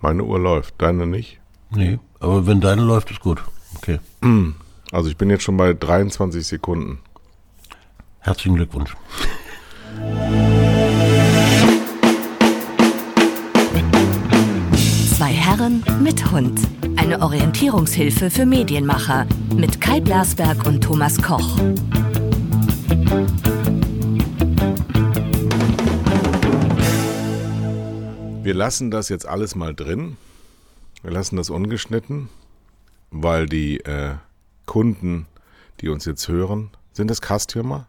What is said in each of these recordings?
Meine Uhr läuft, deine nicht? Nee, aber wenn deine läuft, ist gut. Okay. Also ich bin jetzt schon bei 23 Sekunden. Herzlichen Glückwunsch. Zwei Herren mit Hund. Eine Orientierungshilfe für Medienmacher mit Kai Blasberg und Thomas Koch. Wir lassen das jetzt alles mal drin. Wir lassen das ungeschnitten, weil die äh, Kunden, die uns jetzt hören, sind das Customer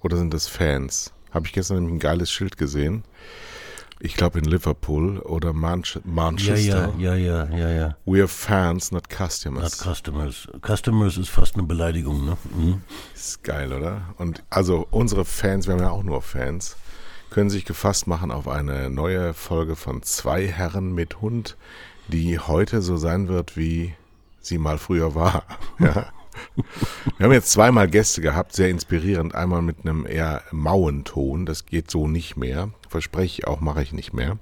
oder sind das Fans? Habe ich gestern nämlich ein geiles Schild gesehen. Ich glaube in Liverpool oder Manch Ja, Manchester. ja, ja, ja, ja, ja. We are fans, not Not customers. Customers. Customers ist fast eine Beleidigung, ne? Mhm. Ist geil, oder? Und also unsere Fans, wir haben ja auch nur Fans, können sich gefasst machen auf eine neue Folge von Zwei Herren mit Hund, die heute so sein wird, wie sie mal früher war. Ja. Wir haben jetzt zweimal Gäste gehabt, sehr inspirierend. Einmal mit einem eher mauen Ton, das geht so nicht mehr. Verspreche ich auch, mache ich nicht mehr.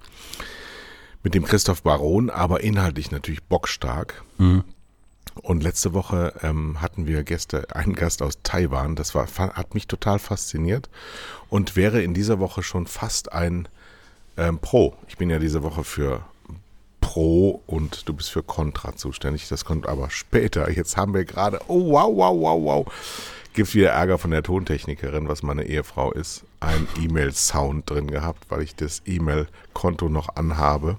Mit dem Christoph Baron, aber inhaltlich natürlich bockstark. Und letzte Woche ähm, hatten wir Gäste, einen Gast aus Taiwan. Das war, hat mich total fasziniert und wäre in dieser Woche schon fast ein ähm, Pro. Ich bin ja diese Woche für Pro und du bist für Contra zuständig. Das kommt aber später. Jetzt haben wir gerade, oh wow, wow, wow, wow. Gibt wieder Ärger von der Tontechnikerin, was meine Ehefrau ist. Ein E-Mail-Sound drin gehabt, weil ich das E-Mail-Konto noch anhabe.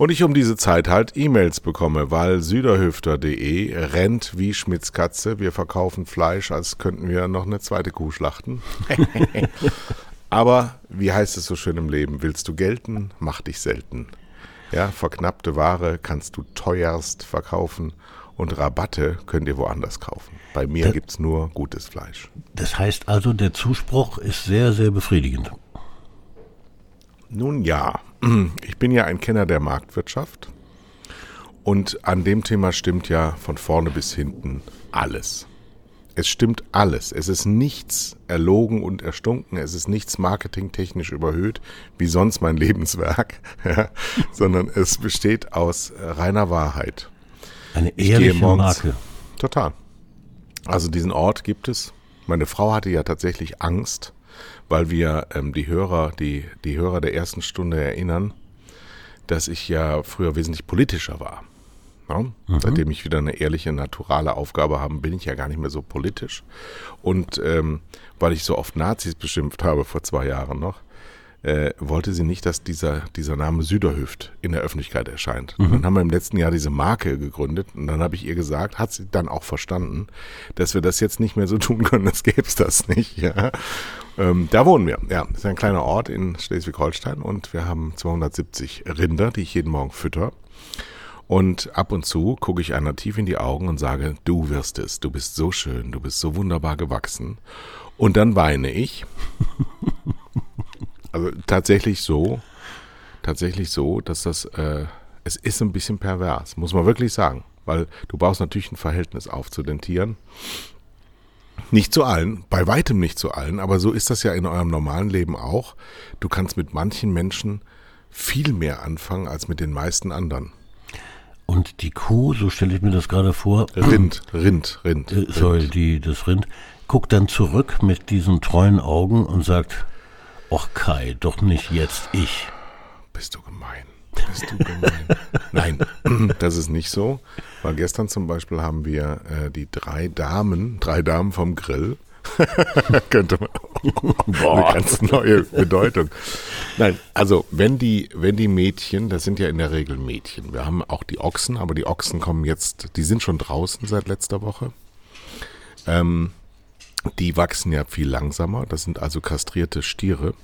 Und ich um diese Zeit halt E-Mails bekomme, weil süderhöfter.de rennt wie Schmitz Katze. Wir verkaufen Fleisch, als könnten wir noch eine zweite Kuh schlachten. Aber wie heißt es so schön im Leben? Willst du gelten, mach dich selten. Ja, verknappte Ware kannst du teuerst verkaufen und Rabatte könnt ihr woanders kaufen. Bei mir Da- gibt's nur gutes Fleisch. Das heißt also, der Zuspruch ist sehr, sehr befriedigend. Nun ja, ich bin ja ein Kenner der Marktwirtschaft und an dem Thema stimmt ja von vorne bis hinten alles. Es stimmt alles. Es ist nichts erlogen und erstunken. Es ist nichts marketingtechnisch überhöht, wie sonst mein Lebenswerk, ja, sondern es besteht aus reiner Wahrheit. Eine ehrliche morgens- Marke. Total. Also diesen Ort gibt es. Meine Frau hatte ja tatsächlich Angst, weil wir ähm, die Hörer, die, die Hörer der ersten Stunde erinnern, dass ich ja früher wesentlich politischer war. Ja? Seitdem ich wieder eine ehrliche, naturale Aufgabe habe, bin ich ja gar nicht mehr so politisch. Und ähm, weil ich so oft Nazis beschimpft habe vor zwei Jahren noch, äh, wollte sie nicht, dass dieser, dieser Name Süderhüft in der Öffentlichkeit erscheint. Und dann haben wir im letzten Jahr diese Marke gegründet und dann habe ich ihr gesagt, hat sie dann auch verstanden, dass wir das jetzt nicht mehr so tun können, als gäbe es das nicht. Ja. Ähm, da wohnen wir. Ja, das ist ein kleiner Ort in Schleswig-Holstein und wir haben 270 Rinder, die ich jeden Morgen fütter. Und ab und zu gucke ich einer tief in die Augen und sage, du wirst es, du bist so schön, du bist so wunderbar gewachsen. Und dann weine ich. Also tatsächlich so, tatsächlich so, dass das, äh, es ist ein bisschen pervers, muss man wirklich sagen. Weil du baust natürlich ein Verhältnis auf zu den Tieren. Nicht zu allen, bei weitem nicht zu allen, aber so ist das ja in eurem normalen Leben auch. Du kannst mit manchen Menschen viel mehr anfangen als mit den meisten anderen. Und die Kuh, so stelle ich mir das gerade vor, Rind, Rind, Rind. äh, sorry, die, das Rind, guckt dann zurück mit diesen treuen Augen und sagt, Och Kai, doch nicht jetzt ich. Bist du gemein. Bist du gemein. Nein, das ist nicht so. Weil gestern zum Beispiel haben wir äh, die drei Damen, drei Damen vom Grill. Könnte man. Eine ganz neue Bedeutung. Nein, also wenn die, wenn die Mädchen, das sind ja in der Regel Mädchen. Wir haben auch die Ochsen, aber die Ochsen kommen jetzt, die sind schon draußen seit letzter Woche. Ähm, die wachsen ja viel langsamer. Das sind also kastrierte Stiere.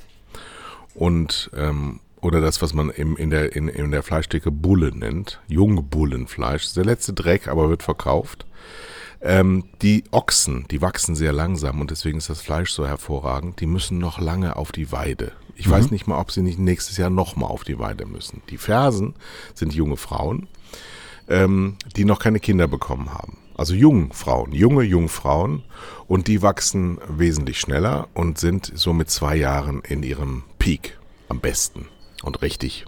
Und ähm, oder das, was man im, in, der, in, in der Fleischtheke Bulle nennt, Jungbullenfleisch. Ist der letzte Dreck, aber wird verkauft. Ähm, die Ochsen, die wachsen sehr langsam und deswegen ist das Fleisch so hervorragend. Die müssen noch lange auf die Weide. Ich weiß nicht mal, ob sie nicht nächstes Jahr nochmal auf die Weide müssen. Die Fersen sind junge Frauen, ähm, die noch keine Kinder bekommen haben. Also Jungfrauen, junge Jungfrauen und die wachsen wesentlich schneller und sind so mit zwei Jahren in ihrem Peak am besten und richtig.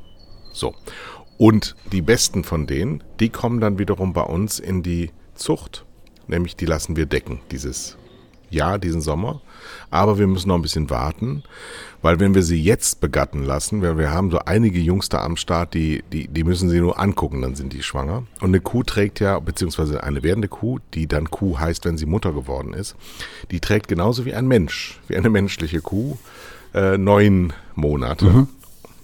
So. Und die besten von denen, die kommen dann wiederum bei uns in die Zucht. Nämlich die lassen wir decken dieses Jahr, diesen Sommer. Aber wir müssen noch ein bisschen warten, weil wenn wir sie jetzt begatten lassen, weil wir haben so einige Jungs am Start, die, die, die müssen sie nur angucken, dann sind die schwanger. Und eine Kuh trägt ja, beziehungsweise eine werdende Kuh, die dann Kuh heißt, wenn sie Mutter geworden ist, die trägt genauso wie ein Mensch, wie eine menschliche Kuh, äh, neun Monate. Mhm.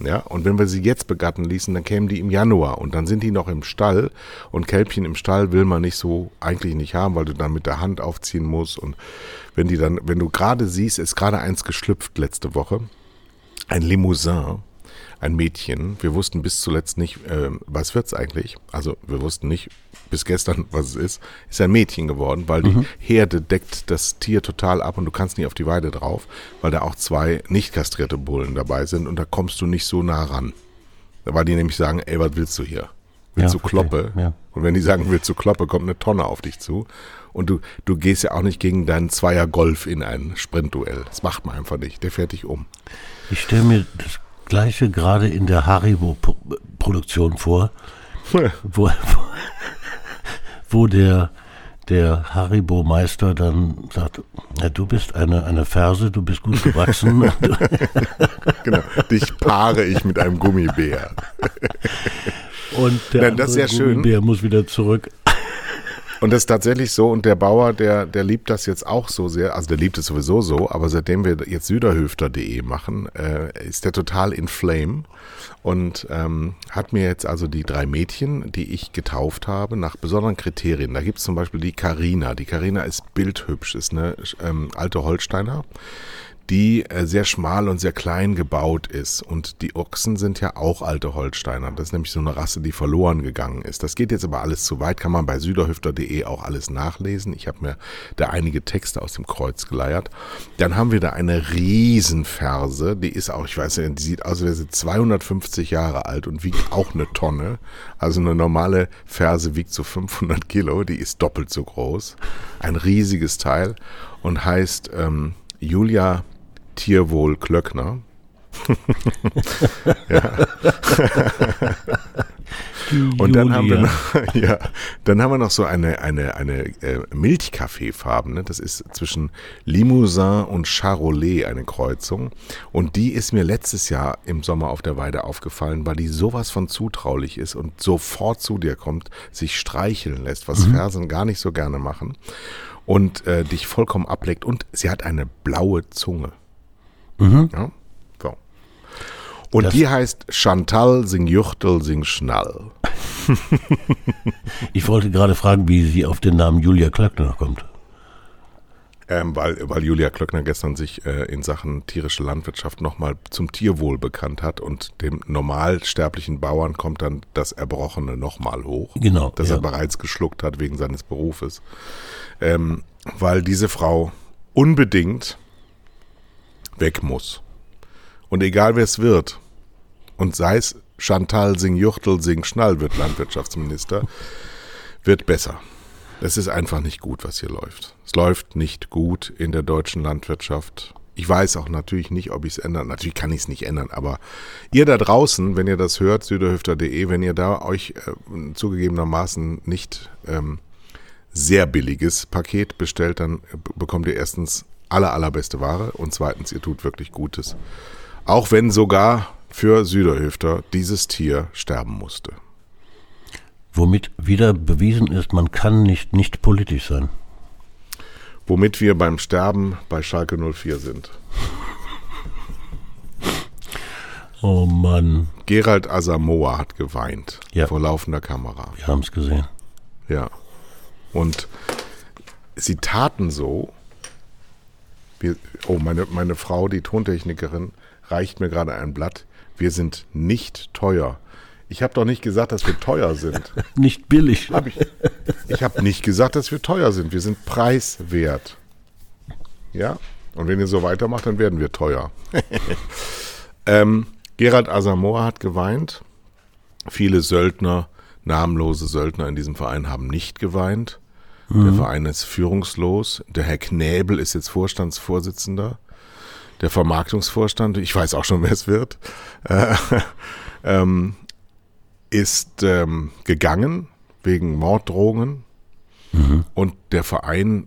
Ja, und wenn wir sie jetzt begatten ließen, dann kämen die im Januar und dann sind die noch im Stall und Kälbchen im Stall will man nicht so eigentlich nicht haben, weil du dann mit der Hand aufziehen musst und wenn die dann, wenn du gerade siehst, ist gerade eins geschlüpft letzte Woche, ein Limousin, ein Mädchen. Wir wussten bis zuletzt nicht, äh, was wird's eigentlich. Also wir wussten nicht bis gestern, was es ist. Ist ein Mädchen geworden, weil mhm. die Herde deckt das Tier total ab und du kannst nicht auf die Weide drauf, weil da auch zwei nicht kastrierte Bullen dabei sind und da kommst du nicht so nah ran. Weil die nämlich sagen, ey, was willst du hier? Willst ja, du Kloppe? Ja. Und wenn die sagen, willst du Kloppe, kommt eine Tonne auf dich zu. Und du, du gehst ja auch nicht gegen deinen Zweier Golf in ein Sprintduell. Das macht man einfach nicht. Der fährt dich um. Ich stelle mir das Gleiche gerade in der Haribo-Produktion vor, wo, wo der, der Haribo-Meister dann sagt, ja, du bist eine, eine Ferse, du bist gut gewachsen. genau, dich paare ich mit einem Gummibär. Und der Nein, das ist ja Gummibär schön. muss wieder zurück. Und das ist tatsächlich so. Und der Bauer, der, der liebt das jetzt auch so sehr. Also der liebt es sowieso so. Aber seitdem wir jetzt süderhöfter.de machen, äh, ist der total in Flame. Und ähm, hat mir jetzt also die drei Mädchen, die ich getauft habe, nach besonderen Kriterien. Da gibt es zum Beispiel die Karina. Die Karina ist bildhübsch, ist eine ähm, alte Holsteiner die äh, sehr schmal und sehr klein gebaut ist. Und die Ochsen sind ja auch alte Holsteiner. Das ist nämlich so eine Rasse, die verloren gegangen ist. Das geht jetzt aber alles zu weit, kann man bei süderhüfter.de auch alles nachlesen. Ich habe mir da einige Texte aus dem Kreuz geleiert. Dann haben wir da eine Riesenferse, die ist auch, ich weiß nicht, die sieht aus, als wäre sie 250 Jahre alt und wiegt auch eine Tonne. Also eine normale Ferse wiegt so 500 Kilo, die ist doppelt so groß. Ein riesiges Teil und heißt ähm, Julia Tierwohl Klöckner. Und dann haben wir noch, ja, dann haben wir noch so eine, eine, eine äh, Milchkaffeefarben. Ne? Das ist zwischen Limousin und Charolais eine Kreuzung. Und die ist mir letztes Jahr im Sommer auf der Weide aufgefallen, weil die sowas von zutraulich ist und sofort zu dir kommt, sich streicheln lässt, was mhm. Fersen gar nicht so gerne machen. Und äh, dich vollkommen ableckt. Und sie hat eine blaue Zunge. Mhm. Ja, so. Und das die heißt Chantal sing Juchtel sing Schnall. ich wollte gerade fragen, wie sie auf den Namen Julia Klöckner kommt. Ähm, weil, weil Julia Klöckner gestern sich äh, in Sachen tierische Landwirtschaft nochmal zum Tierwohl bekannt hat und dem normalsterblichen Bauern kommt dann das Erbrochene nochmal hoch. Genau. Das ja. er bereits geschluckt hat wegen seines Berufes. Ähm, weil diese Frau unbedingt weg muss. Und egal wer es wird, und sei es Chantal Singh-Juchtel Singh-Schnall wird Landwirtschaftsminister, wird besser. Es ist einfach nicht gut, was hier läuft. Es läuft nicht gut in der deutschen Landwirtschaft. Ich weiß auch natürlich nicht, ob ich es ändern. Natürlich kann ich es nicht ändern, aber ihr da draußen, wenn ihr das hört, süderhüfter.de, wenn ihr da euch äh, zugegebenermaßen nicht ähm, sehr billiges Paket bestellt, dann bekommt ihr erstens aller, allerbeste Ware und zweitens, ihr tut wirklich Gutes. Auch wenn sogar für Süderhöfter dieses Tier sterben musste. Womit wieder bewiesen ist, man kann nicht nicht politisch sein. Womit wir beim Sterben bei Schalke 04 sind. Oh Mann. Gerald Asamoah hat geweint ja. vor laufender Kamera. Wir haben es gesehen. Ja. Und sie taten so, wir, oh, meine, meine Frau, die Tontechnikerin, reicht mir gerade ein Blatt. Wir sind nicht teuer. Ich habe doch nicht gesagt, dass wir teuer sind. nicht billig. Hab ich ich habe nicht gesagt, dass wir teuer sind. Wir sind preiswert. Ja? Und wenn ihr so weitermacht, dann werden wir teuer. ähm, Gerald Asamoah hat geweint. Viele Söldner, namenlose Söldner in diesem Verein haben nicht geweint. Mhm. Der Verein ist führungslos. Der Herr Knäbel ist jetzt Vorstandsvorsitzender. Der Vermarktungsvorstand, ich weiß auch schon, wer es wird. Äh, ähm, ist ähm, gegangen wegen Morddrohungen mhm. und der Verein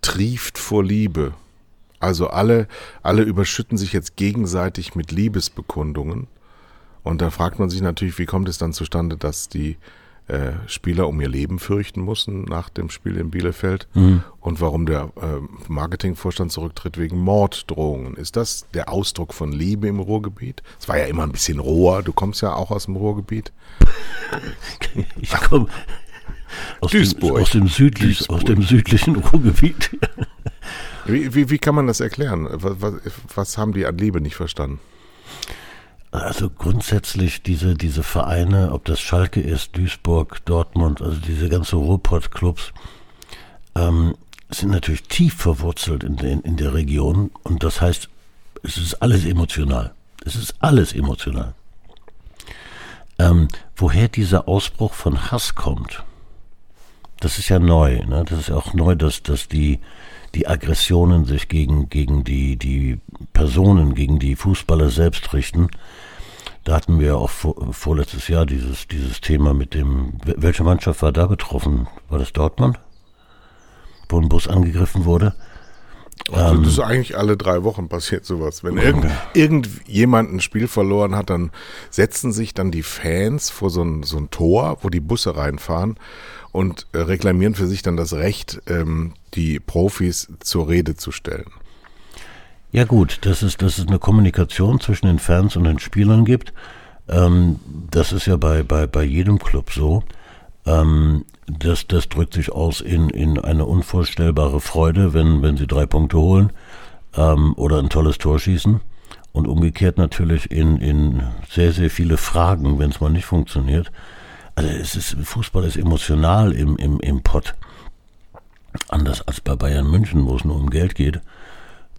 trieft vor Liebe. Also alle, alle überschütten sich jetzt gegenseitig mit Liebesbekundungen. Und da fragt man sich natürlich, wie kommt es dann zustande, dass die äh, Spieler um ihr Leben fürchten mussten nach dem Spiel in Bielefeld mhm. und warum der äh, Marketingvorstand zurücktritt wegen Morddrohungen. Ist das der Ausdruck von Liebe im Ruhrgebiet? Es war ja immer ein bisschen roher. Du kommst ja auch aus dem Ruhrgebiet. ich komme aus, Duisburg. Dem, aus, dem südlich, Duisburg. aus dem südlichen Ruhrgebiet. wie, wie, wie kann man das erklären? Was, was, was haben die an Liebe nicht verstanden? Also grundsätzlich diese, diese Vereine, ob das Schalke ist, Duisburg, Dortmund, also diese ganze Ruhrpott-Clubs, ähm, sind natürlich tief verwurzelt in, in, in der Region und das heißt, es ist alles emotional. Es ist alles emotional. Ähm, woher dieser Ausbruch von Hass kommt, das ist ja neu. Ne? Das ist ja auch neu, dass, dass die, die Aggressionen sich gegen, gegen die, die Personen, gegen die Fußballer selbst richten. Da hatten wir auch vor, vorletztes Jahr dieses, dieses Thema mit dem, welche Mannschaft war da betroffen? War das Dortmund? Wo ein Bus angegriffen wurde? Also das ist eigentlich alle drei Wochen passiert sowas. Wenn irgend, irgendjemand ein Spiel verloren hat, dann setzen sich dann die Fans vor so ein, so ein Tor, wo die Busse reinfahren und äh, reklamieren für sich dann das Recht, ähm, die Profis zur Rede zu stellen. Ja gut, dass es, dass es eine Kommunikation zwischen den Fans und den Spielern gibt, ähm, das ist ja bei, bei, bei jedem Club so. Ähm, das, das drückt sich aus in, in eine unvorstellbare Freude, wenn, wenn sie drei Punkte holen ähm, oder ein tolles Tor schießen. Und umgekehrt natürlich in, in sehr, sehr viele Fragen, wenn es mal nicht funktioniert. Also es ist, Fußball ist emotional im, im, im Pott. Anders als bei Bayern München, wo es nur um Geld geht.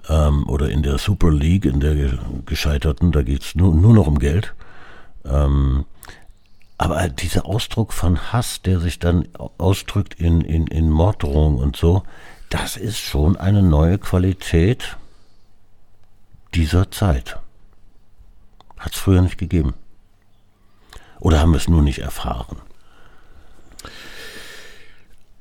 Ähm, oder in der Super League, in der Gescheiterten, da geht es nur, nur noch um Geld. Ähm, aber dieser Ausdruck von Hass, der sich dann ausdrückt in, in, in Morddrohung und so, das ist schon eine neue Qualität dieser Zeit. Hat es früher nicht gegeben. Oder haben wir es nur nicht erfahren?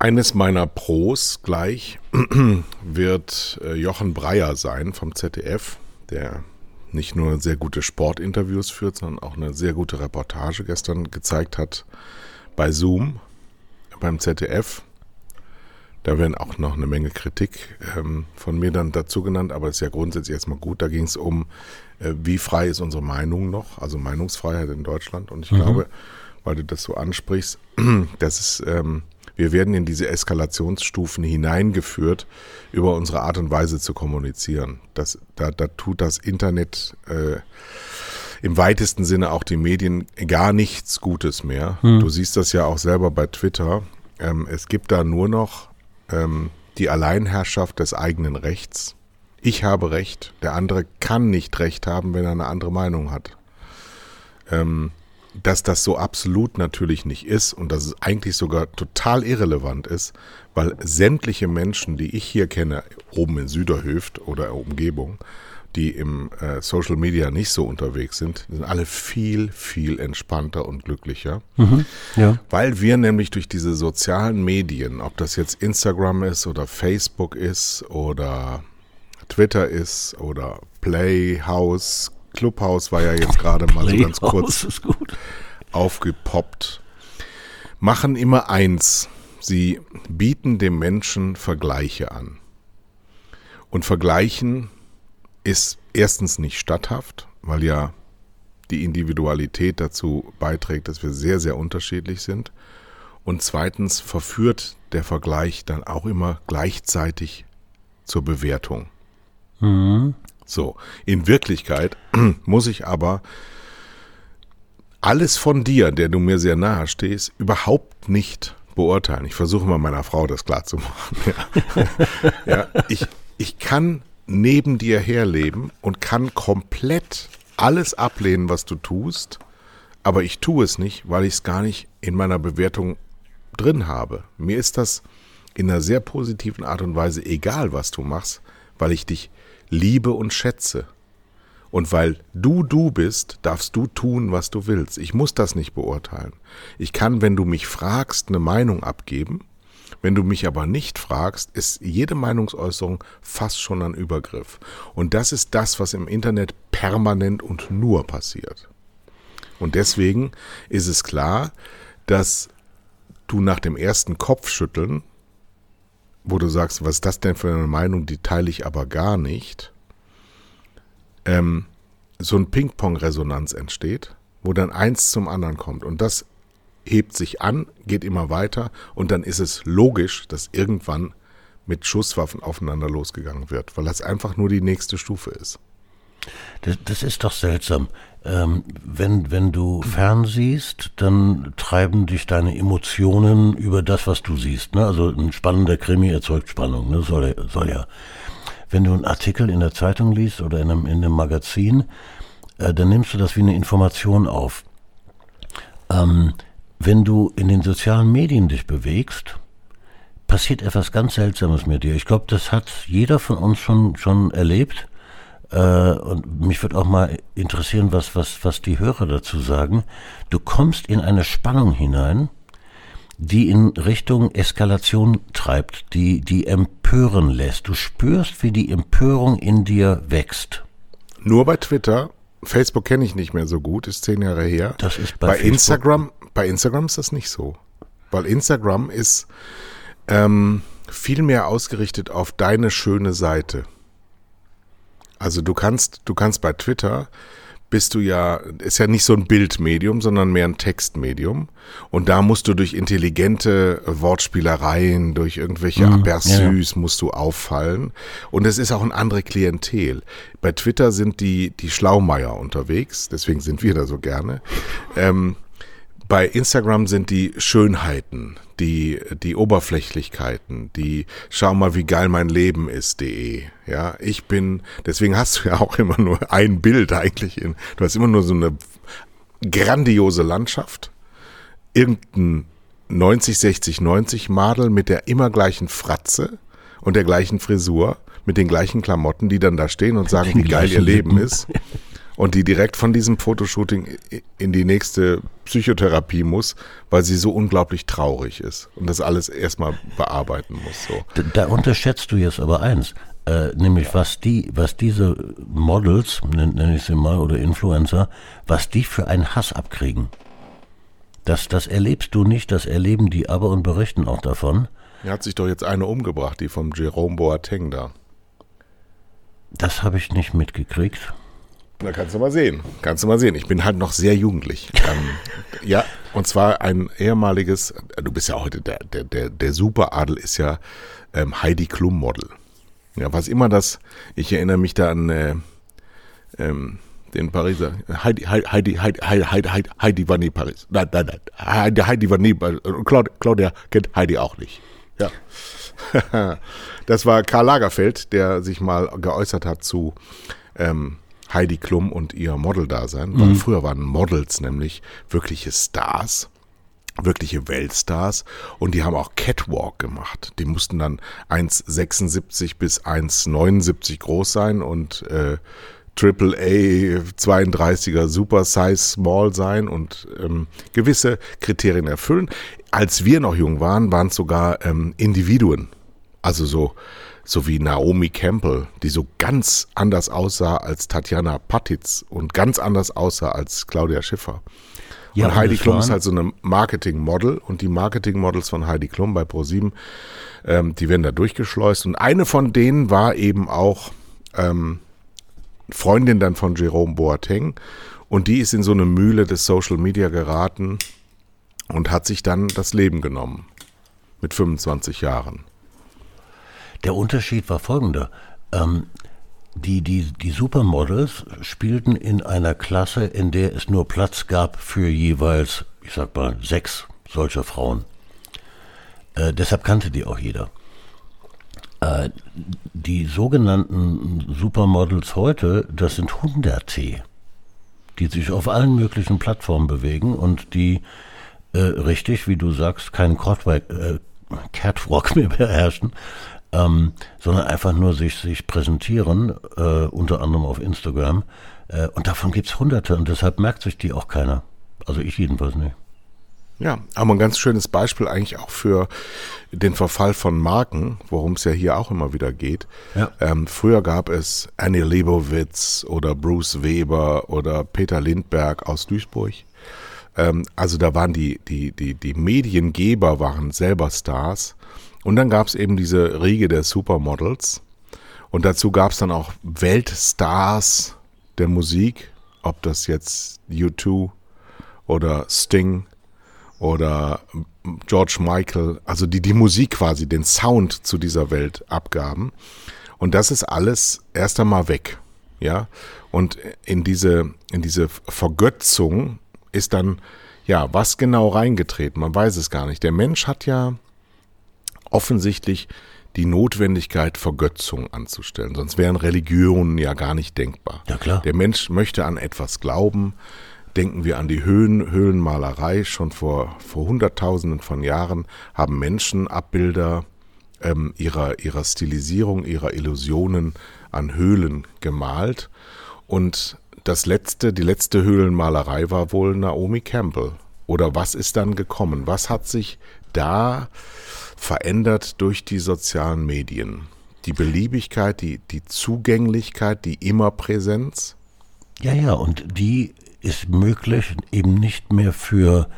Eines meiner Pros gleich wird äh, Jochen Breyer sein vom ZDF, der nicht nur sehr gute Sportinterviews führt, sondern auch eine sehr gute Reportage gestern gezeigt hat bei Zoom beim ZDF. Da werden auch noch eine Menge Kritik ähm, von mir dann dazu genannt, aber es ist ja grundsätzlich erstmal gut. Da ging es um äh, wie frei ist unsere Meinung noch, also Meinungsfreiheit in Deutschland. Und ich mhm. glaube, weil du das so ansprichst, dass es, ähm, wir werden in diese Eskalationsstufen hineingeführt, über unsere Art und Weise zu kommunizieren. Das, da, da tut das Internet äh, im weitesten Sinne auch die Medien gar nichts Gutes mehr. Mhm. Du siehst das ja auch selber bei Twitter. Ähm, es gibt da nur noch ähm, die Alleinherrschaft des eigenen Rechts ich habe Recht, der andere kann nicht Recht haben, wenn er eine andere Meinung hat. Ähm, dass das so absolut natürlich nicht ist und dass es eigentlich sogar total irrelevant ist, weil sämtliche Menschen, die ich hier kenne, oben in Süderhöft oder Umgebung, die im äh, Social Media nicht so unterwegs sind, sind alle viel, viel entspannter und glücklicher. Mhm, ja. Weil wir nämlich durch diese sozialen Medien, ob das jetzt Instagram ist oder Facebook ist oder Twitter ist oder Playhouse. Clubhouse war ja jetzt gerade mal so ganz kurz aufgepoppt. Machen immer eins. Sie bieten dem Menschen Vergleiche an. Und Vergleichen ist erstens nicht statthaft, weil ja die Individualität dazu beiträgt, dass wir sehr, sehr unterschiedlich sind. Und zweitens verführt der Vergleich dann auch immer gleichzeitig zur Bewertung. Mhm. So, in Wirklichkeit muss ich aber alles von dir, der du mir sehr nahe stehst, überhaupt nicht beurteilen. Ich versuche mal meiner Frau das klar zu machen. Ja. ja, ich, ich kann neben dir herleben und kann komplett alles ablehnen, was du tust, aber ich tue es nicht, weil ich es gar nicht in meiner Bewertung drin habe. Mir ist das in einer sehr positiven Art und Weise egal, was du machst, weil ich dich liebe und schätze. Und weil du du bist, darfst du tun, was du willst. Ich muss das nicht beurteilen. Ich kann, wenn du mich fragst, eine Meinung abgeben. Wenn du mich aber nicht fragst, ist jede Meinungsäußerung fast schon ein Übergriff. Und das ist das, was im Internet permanent und nur passiert. Und deswegen ist es klar, dass du nach dem ersten Kopfschütteln, wo du sagst, was ist das denn für eine Meinung, die teile ich aber gar nicht, ähm, so ein Ping-Pong-Resonanz entsteht, wo dann eins zum anderen kommt. Und das hebt sich an, geht immer weiter und dann ist es logisch, dass irgendwann mit Schusswaffen aufeinander losgegangen wird, weil das einfach nur die nächste Stufe ist. Das, das ist doch seltsam. Ähm, wenn, wenn du fernsiehst, dann treiben dich deine Emotionen über das, was du siehst. Ne? Also ein spannender Krimi erzeugt Spannung, ne? soll, soll ja wenn du einen Artikel in der Zeitung liest oder in einem, in einem Magazin, äh, dann nimmst du das wie eine Information auf. Ähm, wenn du in den sozialen Medien dich bewegst, passiert etwas ganz Seltsames mit dir. Ich glaube, das hat jeder von uns schon, schon erlebt. Äh, und mich würde auch mal interessieren, was, was, was die Hörer dazu sagen. Du kommst in eine Spannung hinein, die in Richtung Eskalation treibt, die, die empören lässt. Du spürst, wie die Empörung in dir wächst. Nur bei Twitter. Facebook kenne ich nicht mehr so gut, ist zehn Jahre her. Das ist bei, bei Instagram. Bei Instagram ist das nicht so. Weil Instagram ist ähm, viel mehr ausgerichtet auf deine schöne Seite. Also du kannst, du kannst bei Twitter bist du ja, ist ja nicht so ein Bildmedium, sondern mehr ein Textmedium. Und da musst du durch intelligente Wortspielereien, durch irgendwelche mhm, Aperçus ja. musst du auffallen. Und es ist auch ein andere Klientel. Bei Twitter sind die, die Schlaumeier unterwegs, deswegen sind wir da so gerne. Ähm, bei Instagram sind die Schönheiten, die, die Oberflächlichkeiten, die schau mal, wie geil mein Leben ist.de. Ja, ich bin, deswegen hast du ja auch immer nur ein Bild eigentlich in, du hast immer nur so eine grandiose Landschaft, irgendein 90, 60, 90 Madel mit der immer gleichen Fratze und der gleichen Frisur, mit den gleichen Klamotten, die dann da stehen und sagen, wie geil ihr Leben ist. und die direkt von diesem Fotoshooting in die nächste Psychotherapie muss, weil sie so unglaublich traurig ist und das alles erstmal bearbeiten muss. So. Da, da unterschätzt du jetzt aber eins, äh, nämlich was die, was diese Models, nenne nenn ich sie mal, oder Influencer, was die für einen Hass abkriegen. Das, das erlebst du nicht, das erleben die aber und berichten auch davon. Er hat sich doch jetzt eine umgebracht, die vom Jerome Boateng da. Das habe ich nicht mitgekriegt. Da kannst du mal sehen. Kannst du mal sehen. Ich bin halt noch sehr jugendlich. ähm, ja, und zwar ein ehemaliges, du bist ja heute, der, der, der, der Superadel ist ja ähm, Heidi Klum Model. Ja, was immer das, ich erinnere mich da an äh, ähm, den Pariser, Heidi, Heidi, Heidi, Heidi, Heidi, Heidi, Heidi war nie Paris. Nein, nein, nein. Heidi, Heidi war nie, Claudia, Claudia kennt Heidi auch nicht. Ja. das war Karl Lagerfeld, der sich mal geäußert hat zu, ähm, Heidi Klum und ihr Model-Dasein. Mhm. Früher waren Models nämlich wirkliche Stars wirkliche Weltstars und die haben auch Catwalk gemacht. Die mussten dann 1,76 bis 1,79 groß sein und äh, Triple A 32er Super Size Small sein und ähm, gewisse Kriterien erfüllen. Als wir noch jung waren, waren es sogar ähm, Individuen. Also so so wie Naomi Campbell, die so ganz anders aussah als Tatjana Patitz und ganz anders aussah als Claudia Schiffer. Ja, und Heidi Klum ist halt so eine Marketing-Model und die Marketing-Models von Heidi Klum bei Pro7, ähm, die werden da durchgeschleust und eine von denen war eben auch ähm, Freundin dann von Jerome Boateng und die ist in so eine Mühle des Social Media geraten und hat sich dann das Leben genommen mit 25 Jahren. Der Unterschied war folgender. Ähm, die, die, die Supermodels spielten in einer Klasse, in der es nur Platz gab für jeweils, ich sag mal, sechs solcher Frauen. Äh, deshalb kannte die auch jeder. Äh, die sogenannten Supermodels heute, das sind Hunderte, die sich auf allen möglichen Plattformen bewegen und die äh, richtig, wie du sagst, keinen äh, Catwalk mehr beherrschen, ähm, sondern einfach nur sich, sich präsentieren, äh, unter anderem auf Instagram. Äh, und davon gibt es hunderte und deshalb merkt sich die auch keiner. Also ich jedenfalls nicht. Ja, aber ein ganz schönes Beispiel eigentlich auch für den Verfall von Marken, worum es ja hier auch immer wieder geht. Ja. Ähm, früher gab es Annie Leibovitz oder Bruce Weber oder Peter Lindberg aus Duisburg. Ähm, also da waren die, die, die, die Mediengeber waren selber Stars. Und dann gab es eben diese Riege der Supermodels. Und dazu gab es dann auch Weltstars der Musik, ob das jetzt U2 oder Sting oder George Michael, also die die Musik quasi, den Sound zu dieser Welt abgaben. Und das ist alles erst einmal weg, ja. Und in diese, in diese Vergötzung ist dann, ja, was genau reingetreten? Man weiß es gar nicht. Der Mensch hat ja offensichtlich die Notwendigkeit, Vergötzung anzustellen. Sonst wären Religionen ja gar nicht denkbar. Ja, klar. Der Mensch möchte an etwas glauben. Denken wir an die Höhen, Höhlenmalerei. Schon vor, vor Hunderttausenden von Jahren haben Menschen Abbilder ähm, ihrer, ihrer Stilisierung, ihrer Illusionen an Höhlen gemalt. Und das letzte, die letzte Höhlenmalerei war wohl Naomi Campbell. Oder was ist dann gekommen? Was hat sich da verändert durch die sozialen Medien? Die Beliebigkeit, die, die Zugänglichkeit, die Immerpräsenz? Ja, ja, und die ist möglich eben nicht mehr für,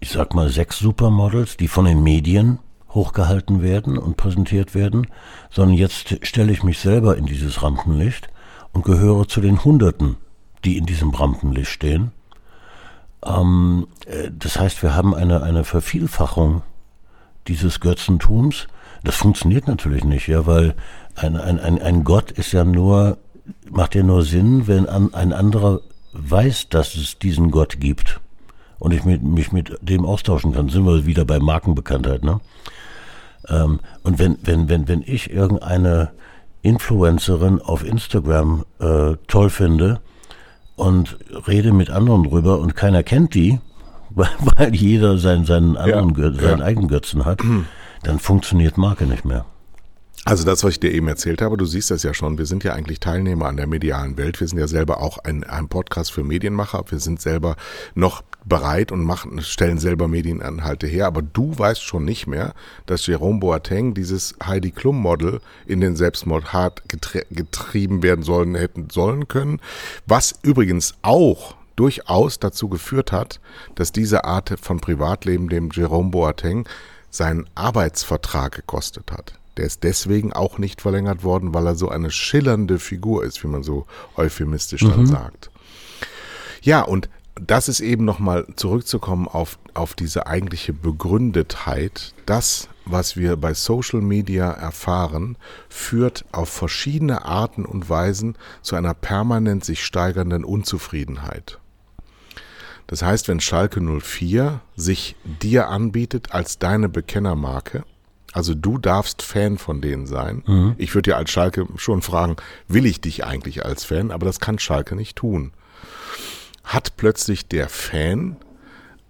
ich sag mal, sechs Supermodels, die von den Medien hochgehalten werden und präsentiert werden, sondern jetzt stelle ich mich selber in dieses Rampenlicht und gehöre zu den Hunderten, die in diesem Rampenlicht stehen. Ähm, äh, das heißt, wir haben eine, eine Vervielfachung dieses Götzentums. Das funktioniert natürlich nicht, ja, weil ein, ein, ein, Gott ist ja nur, macht ja nur Sinn, wenn an, ein anderer weiß, dass es diesen Gott gibt und ich mit, mich mit dem austauschen kann, sind wir wieder bei Markenbekanntheit, ne? Ähm, und wenn, wenn, wenn, wenn ich irgendeine Influencerin auf Instagram äh, toll finde und rede mit anderen drüber und keiner kennt die, weil, weil jeder seinen, seinen, anderen, ja, seinen ja. eigenen Götzen hat, dann funktioniert Marke nicht mehr. Also das, was ich dir eben erzählt habe, du siehst das ja schon, wir sind ja eigentlich Teilnehmer an der medialen Welt. Wir sind ja selber auch ein, ein Podcast für Medienmacher. Wir sind selber noch bereit und machen, stellen selber Medienanhalte her. Aber du weißt schon nicht mehr, dass Jerome Boateng dieses Heidi Klum Model in den Selbstmord hart getrie getrieben werden sollen, hätten sollen können. Was übrigens auch durchaus dazu geführt hat, dass diese Art von Privatleben dem Jerome Boateng seinen Arbeitsvertrag gekostet hat. Der ist deswegen auch nicht verlängert worden, weil er so eine schillernde Figur ist, wie man so euphemistisch dann mhm. sagt. Ja, und das ist eben nochmal zurückzukommen auf, auf diese eigentliche Begründetheit. Das, was wir bei Social Media erfahren, führt auf verschiedene Arten und Weisen zu einer permanent sich steigernden Unzufriedenheit. Das heißt, wenn Schalke 04 sich dir anbietet als deine Bekennermarke, also du darfst Fan von denen sein. Mhm. Ich würde ja als Schalke schon fragen, will ich dich eigentlich als Fan? Aber das kann Schalke nicht tun. Hat plötzlich der Fan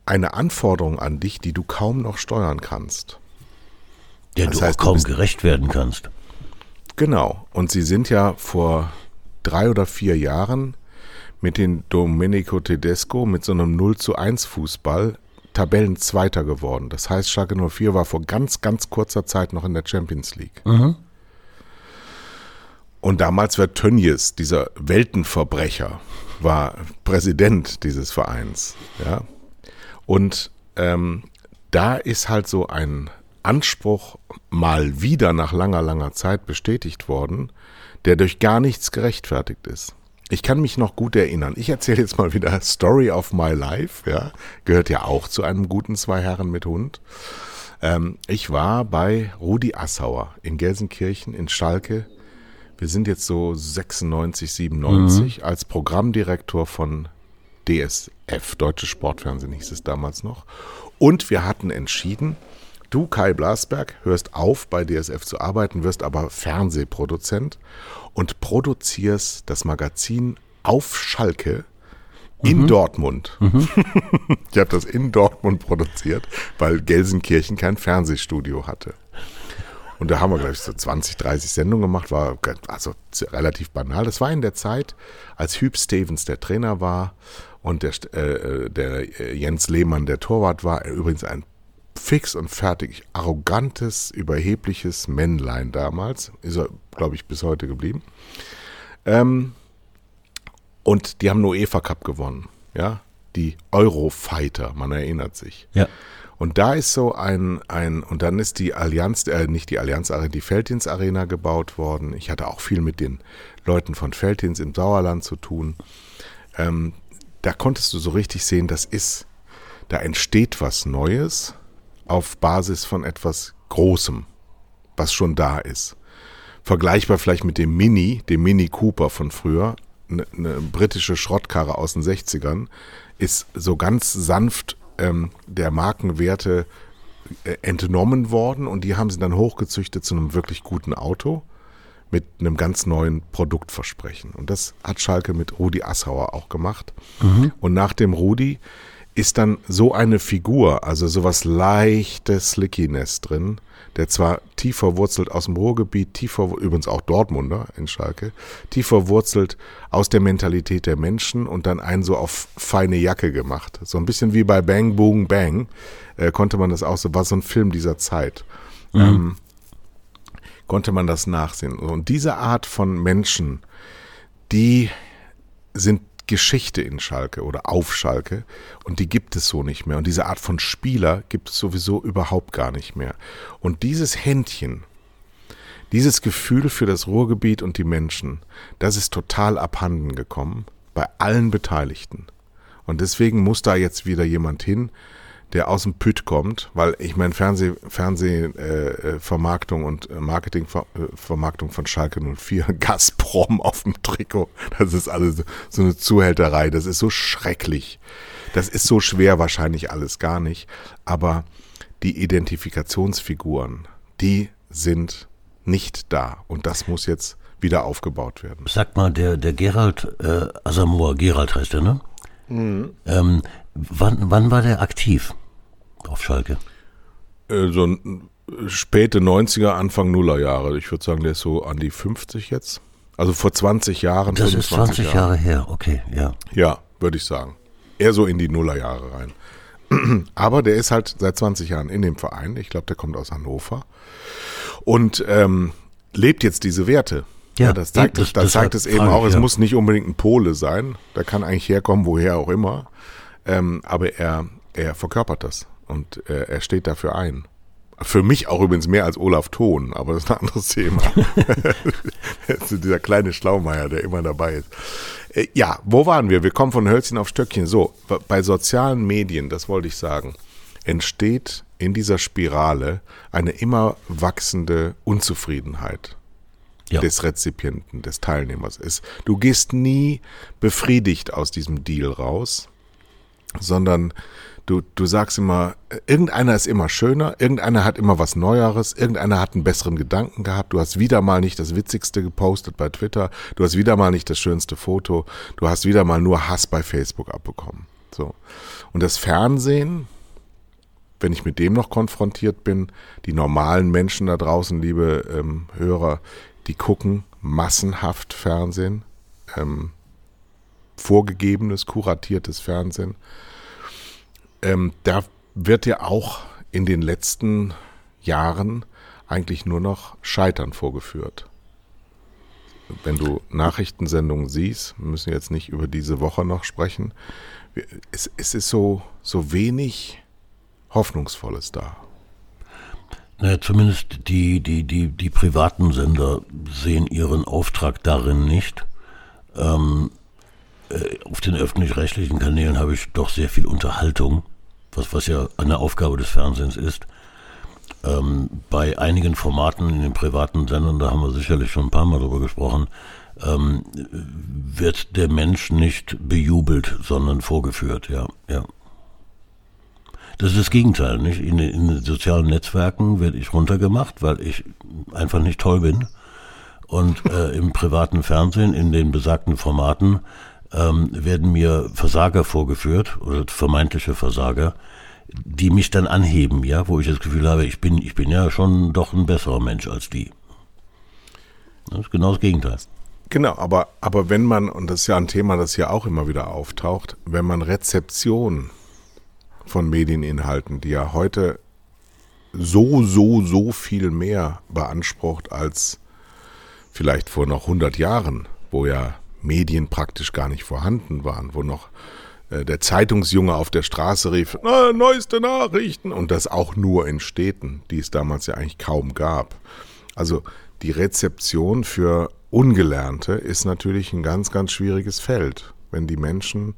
eine Anforderung an dich, die du kaum noch steuern kannst. Der das du heißt, auch kaum du gerecht werden kannst. Genau. Und sie sind ja vor drei oder vier Jahren mit den Domenico Tedesco mit so einem 0 zu 1 Fußball Tabellenzweiter geworden. Das heißt, Schalke 04 war vor ganz, ganz kurzer Zeit noch in der Champions League. Mhm. Und damals war Tönnies, dieser Weltenverbrecher, war Präsident dieses Vereins. Ja? Und ähm, da ist halt so ein Anspruch mal wieder nach langer, langer Zeit bestätigt worden, der durch gar nichts gerechtfertigt ist. Ich kann mich noch gut erinnern. Ich erzähle jetzt mal wieder Story of My Life. Ja, gehört ja auch zu einem guten Zwei Herren mit Hund. Ähm, ich war bei Rudi Assauer in Gelsenkirchen in Schalke. Wir sind jetzt so 96, 97 mhm. als Programmdirektor von DSF, Deutsche Sportfernsehen hieß es damals noch. Und wir hatten entschieden, du Kai Blasberg hörst auf bei DSF zu arbeiten, wirst aber Fernsehproduzent und produzierst das Magazin auf Schalke in mhm. Dortmund. Mhm. ich habe das in Dortmund produziert, weil Gelsenkirchen kein Fernsehstudio hatte. Und da haben wir, glaube ich, so 20, 30 Sendungen gemacht, war also relativ banal. Das war in der Zeit, als Hüb Stevens der Trainer war und der, äh, der äh, Jens Lehmann der Torwart war. Übrigens ein fix und fertig arrogantes, überhebliches Männlein damals. Ist er, glaube ich, bis heute geblieben. Ähm, und die haben nur UEFA Cup gewonnen. Ja, die Eurofighter, man erinnert sich. Ja. Und da ist so ein, ein, und dann ist die Allianz, äh, nicht die Allianz Arena, die Feldins Arena gebaut worden. Ich hatte auch viel mit den Leuten von Feldins im Sauerland zu tun. Ähm, da konntest du so richtig sehen, das ist, da entsteht was Neues auf Basis von etwas Großem, was schon da ist. Vergleichbar vielleicht mit dem Mini, dem Mini Cooper von früher, eine, eine britische Schrottkarre aus den 60ern, ist so ganz sanft ähm, der Markenwerte äh, entnommen worden und die haben sie dann hochgezüchtet zu einem wirklich guten Auto mit einem ganz neuen Produktversprechen. Und das hat Schalke mit Rudi Assauer auch gemacht. Mhm. Und nach dem Rudi ist dann so eine Figur, also sowas leichtes Slickiness drin, der zwar tief verwurzelt aus dem Ruhrgebiet, tief übrigens auch Dortmunder in Schalke, tief verwurzelt aus der Mentalität der Menschen und dann einen so auf feine Jacke gemacht. So ein bisschen wie bei Bang Boom Bang äh, konnte man das auch so, war so ein Film dieser Zeit. Mhm. Ähm, konnte man das nachsehen. Und diese Art von Menschen, die sind Geschichte in Schalke oder auf Schalke und die gibt es so nicht mehr. Und diese Art von Spieler gibt es sowieso überhaupt gar nicht mehr. Und dieses Händchen, dieses Gefühl für das Ruhrgebiet und die Menschen, das ist total abhanden gekommen bei allen Beteiligten. Und deswegen muss da jetzt wieder jemand hin, der aus dem Püt kommt, weil ich meine Fernseh, Fernsehvermarktung äh, und Marketingvermarktung von Schalke 04, Gazprom auf dem Trikot, das ist alles so eine Zuhälterei, das ist so schrecklich. Das ist so schwer wahrscheinlich alles gar nicht, aber die Identifikationsfiguren, die sind nicht da und das muss jetzt wieder aufgebaut werden. Sag mal, der, der Gerald äh, Asamoah, Gerald heißt er, ne? Mhm. Ähm, wann, wann war der aktiv? Auf Schalke? Äh, so späte 90er, Anfang Nuller Jahre. Ich würde sagen, der ist so an die 50 jetzt. Also vor 20 Jahren. Das ist 20 Jahre. Jahre her, okay, ja. Ja, würde ich sagen. Eher so in die Nullerjahre rein. Aber der ist halt seit 20 Jahren in dem Verein. Ich glaube, der kommt aus Hannover. Und ähm, lebt jetzt diese Werte. Ja, ja das zeigt, das, das, das zeigt es eben auch. Es ja. muss nicht unbedingt ein Pole sein. Der kann eigentlich herkommen, woher auch immer. Ähm, aber er, er verkörpert das. Und äh, er steht dafür ein. Für mich auch übrigens mehr als Olaf Thon, aber das ist ein anderes Thema. dieser kleine Schlaumeier, der immer dabei ist. Äh, ja, wo waren wir? Wir kommen von Hölzchen auf Stöckchen. So, bei sozialen Medien, das wollte ich sagen, entsteht in dieser Spirale eine immer wachsende Unzufriedenheit ja. des Rezipienten, des Teilnehmers. ist. Du gehst nie befriedigt aus diesem Deal raus, sondern Du, du sagst immer, irgendeiner ist immer schöner, irgendeiner hat immer was Neueres, irgendeiner hat einen besseren Gedanken gehabt, du hast wieder mal nicht das Witzigste gepostet bei Twitter, du hast wieder mal nicht das schönste Foto, du hast wieder mal nur Hass bei Facebook abbekommen. So. Und das Fernsehen, wenn ich mit dem noch konfrontiert bin, die normalen Menschen da draußen, liebe ähm, Hörer, die gucken massenhaft Fernsehen, ähm, vorgegebenes, kuratiertes Fernsehen ähm, da wird ja auch in den letzten Jahren eigentlich nur noch Scheitern vorgeführt. Wenn du Nachrichtensendungen siehst, wir müssen jetzt nicht über diese Woche noch sprechen, es, es ist so, so wenig Hoffnungsvolles da. Naja, zumindest die, die, die, die privaten Sender sehen ihren Auftrag darin nicht. Ähm, äh, auf den öffentlich-rechtlichen Kanälen habe ich doch sehr viel Unterhaltung was, was ja eine Aufgabe des Fernsehens ist. Ähm, bei einigen Formaten in den privaten Sendern, da haben wir sicherlich schon ein paar Mal drüber gesprochen, ähm, wird der Mensch nicht bejubelt, sondern vorgeführt, ja, ja. Das ist das Gegenteil, nicht? In, in den sozialen Netzwerken werde ich runtergemacht, weil ich einfach nicht toll bin. Und äh, im privaten Fernsehen, in den besagten Formaten, ähm, werden mir Versager vorgeführt oder vermeintliche Versager, die mich dann anheben, ja, wo ich das Gefühl habe, ich bin, ich bin ja schon doch ein besserer Mensch als die. Das ist genau das Gegenteil. Genau, aber, aber wenn man, und das ist ja ein Thema, das hier auch immer wieder auftaucht, wenn man Rezeption von Medieninhalten, die ja heute so, so, so viel mehr beansprucht als vielleicht vor noch 100 Jahren, wo ja Medien praktisch gar nicht vorhanden waren, wo noch äh, der Zeitungsjunge auf der Straße rief, Na, neueste Nachrichten und das auch nur in Städten, die es damals ja eigentlich kaum gab. Also die Rezeption für Ungelernte ist natürlich ein ganz, ganz schwieriges Feld. Wenn die Menschen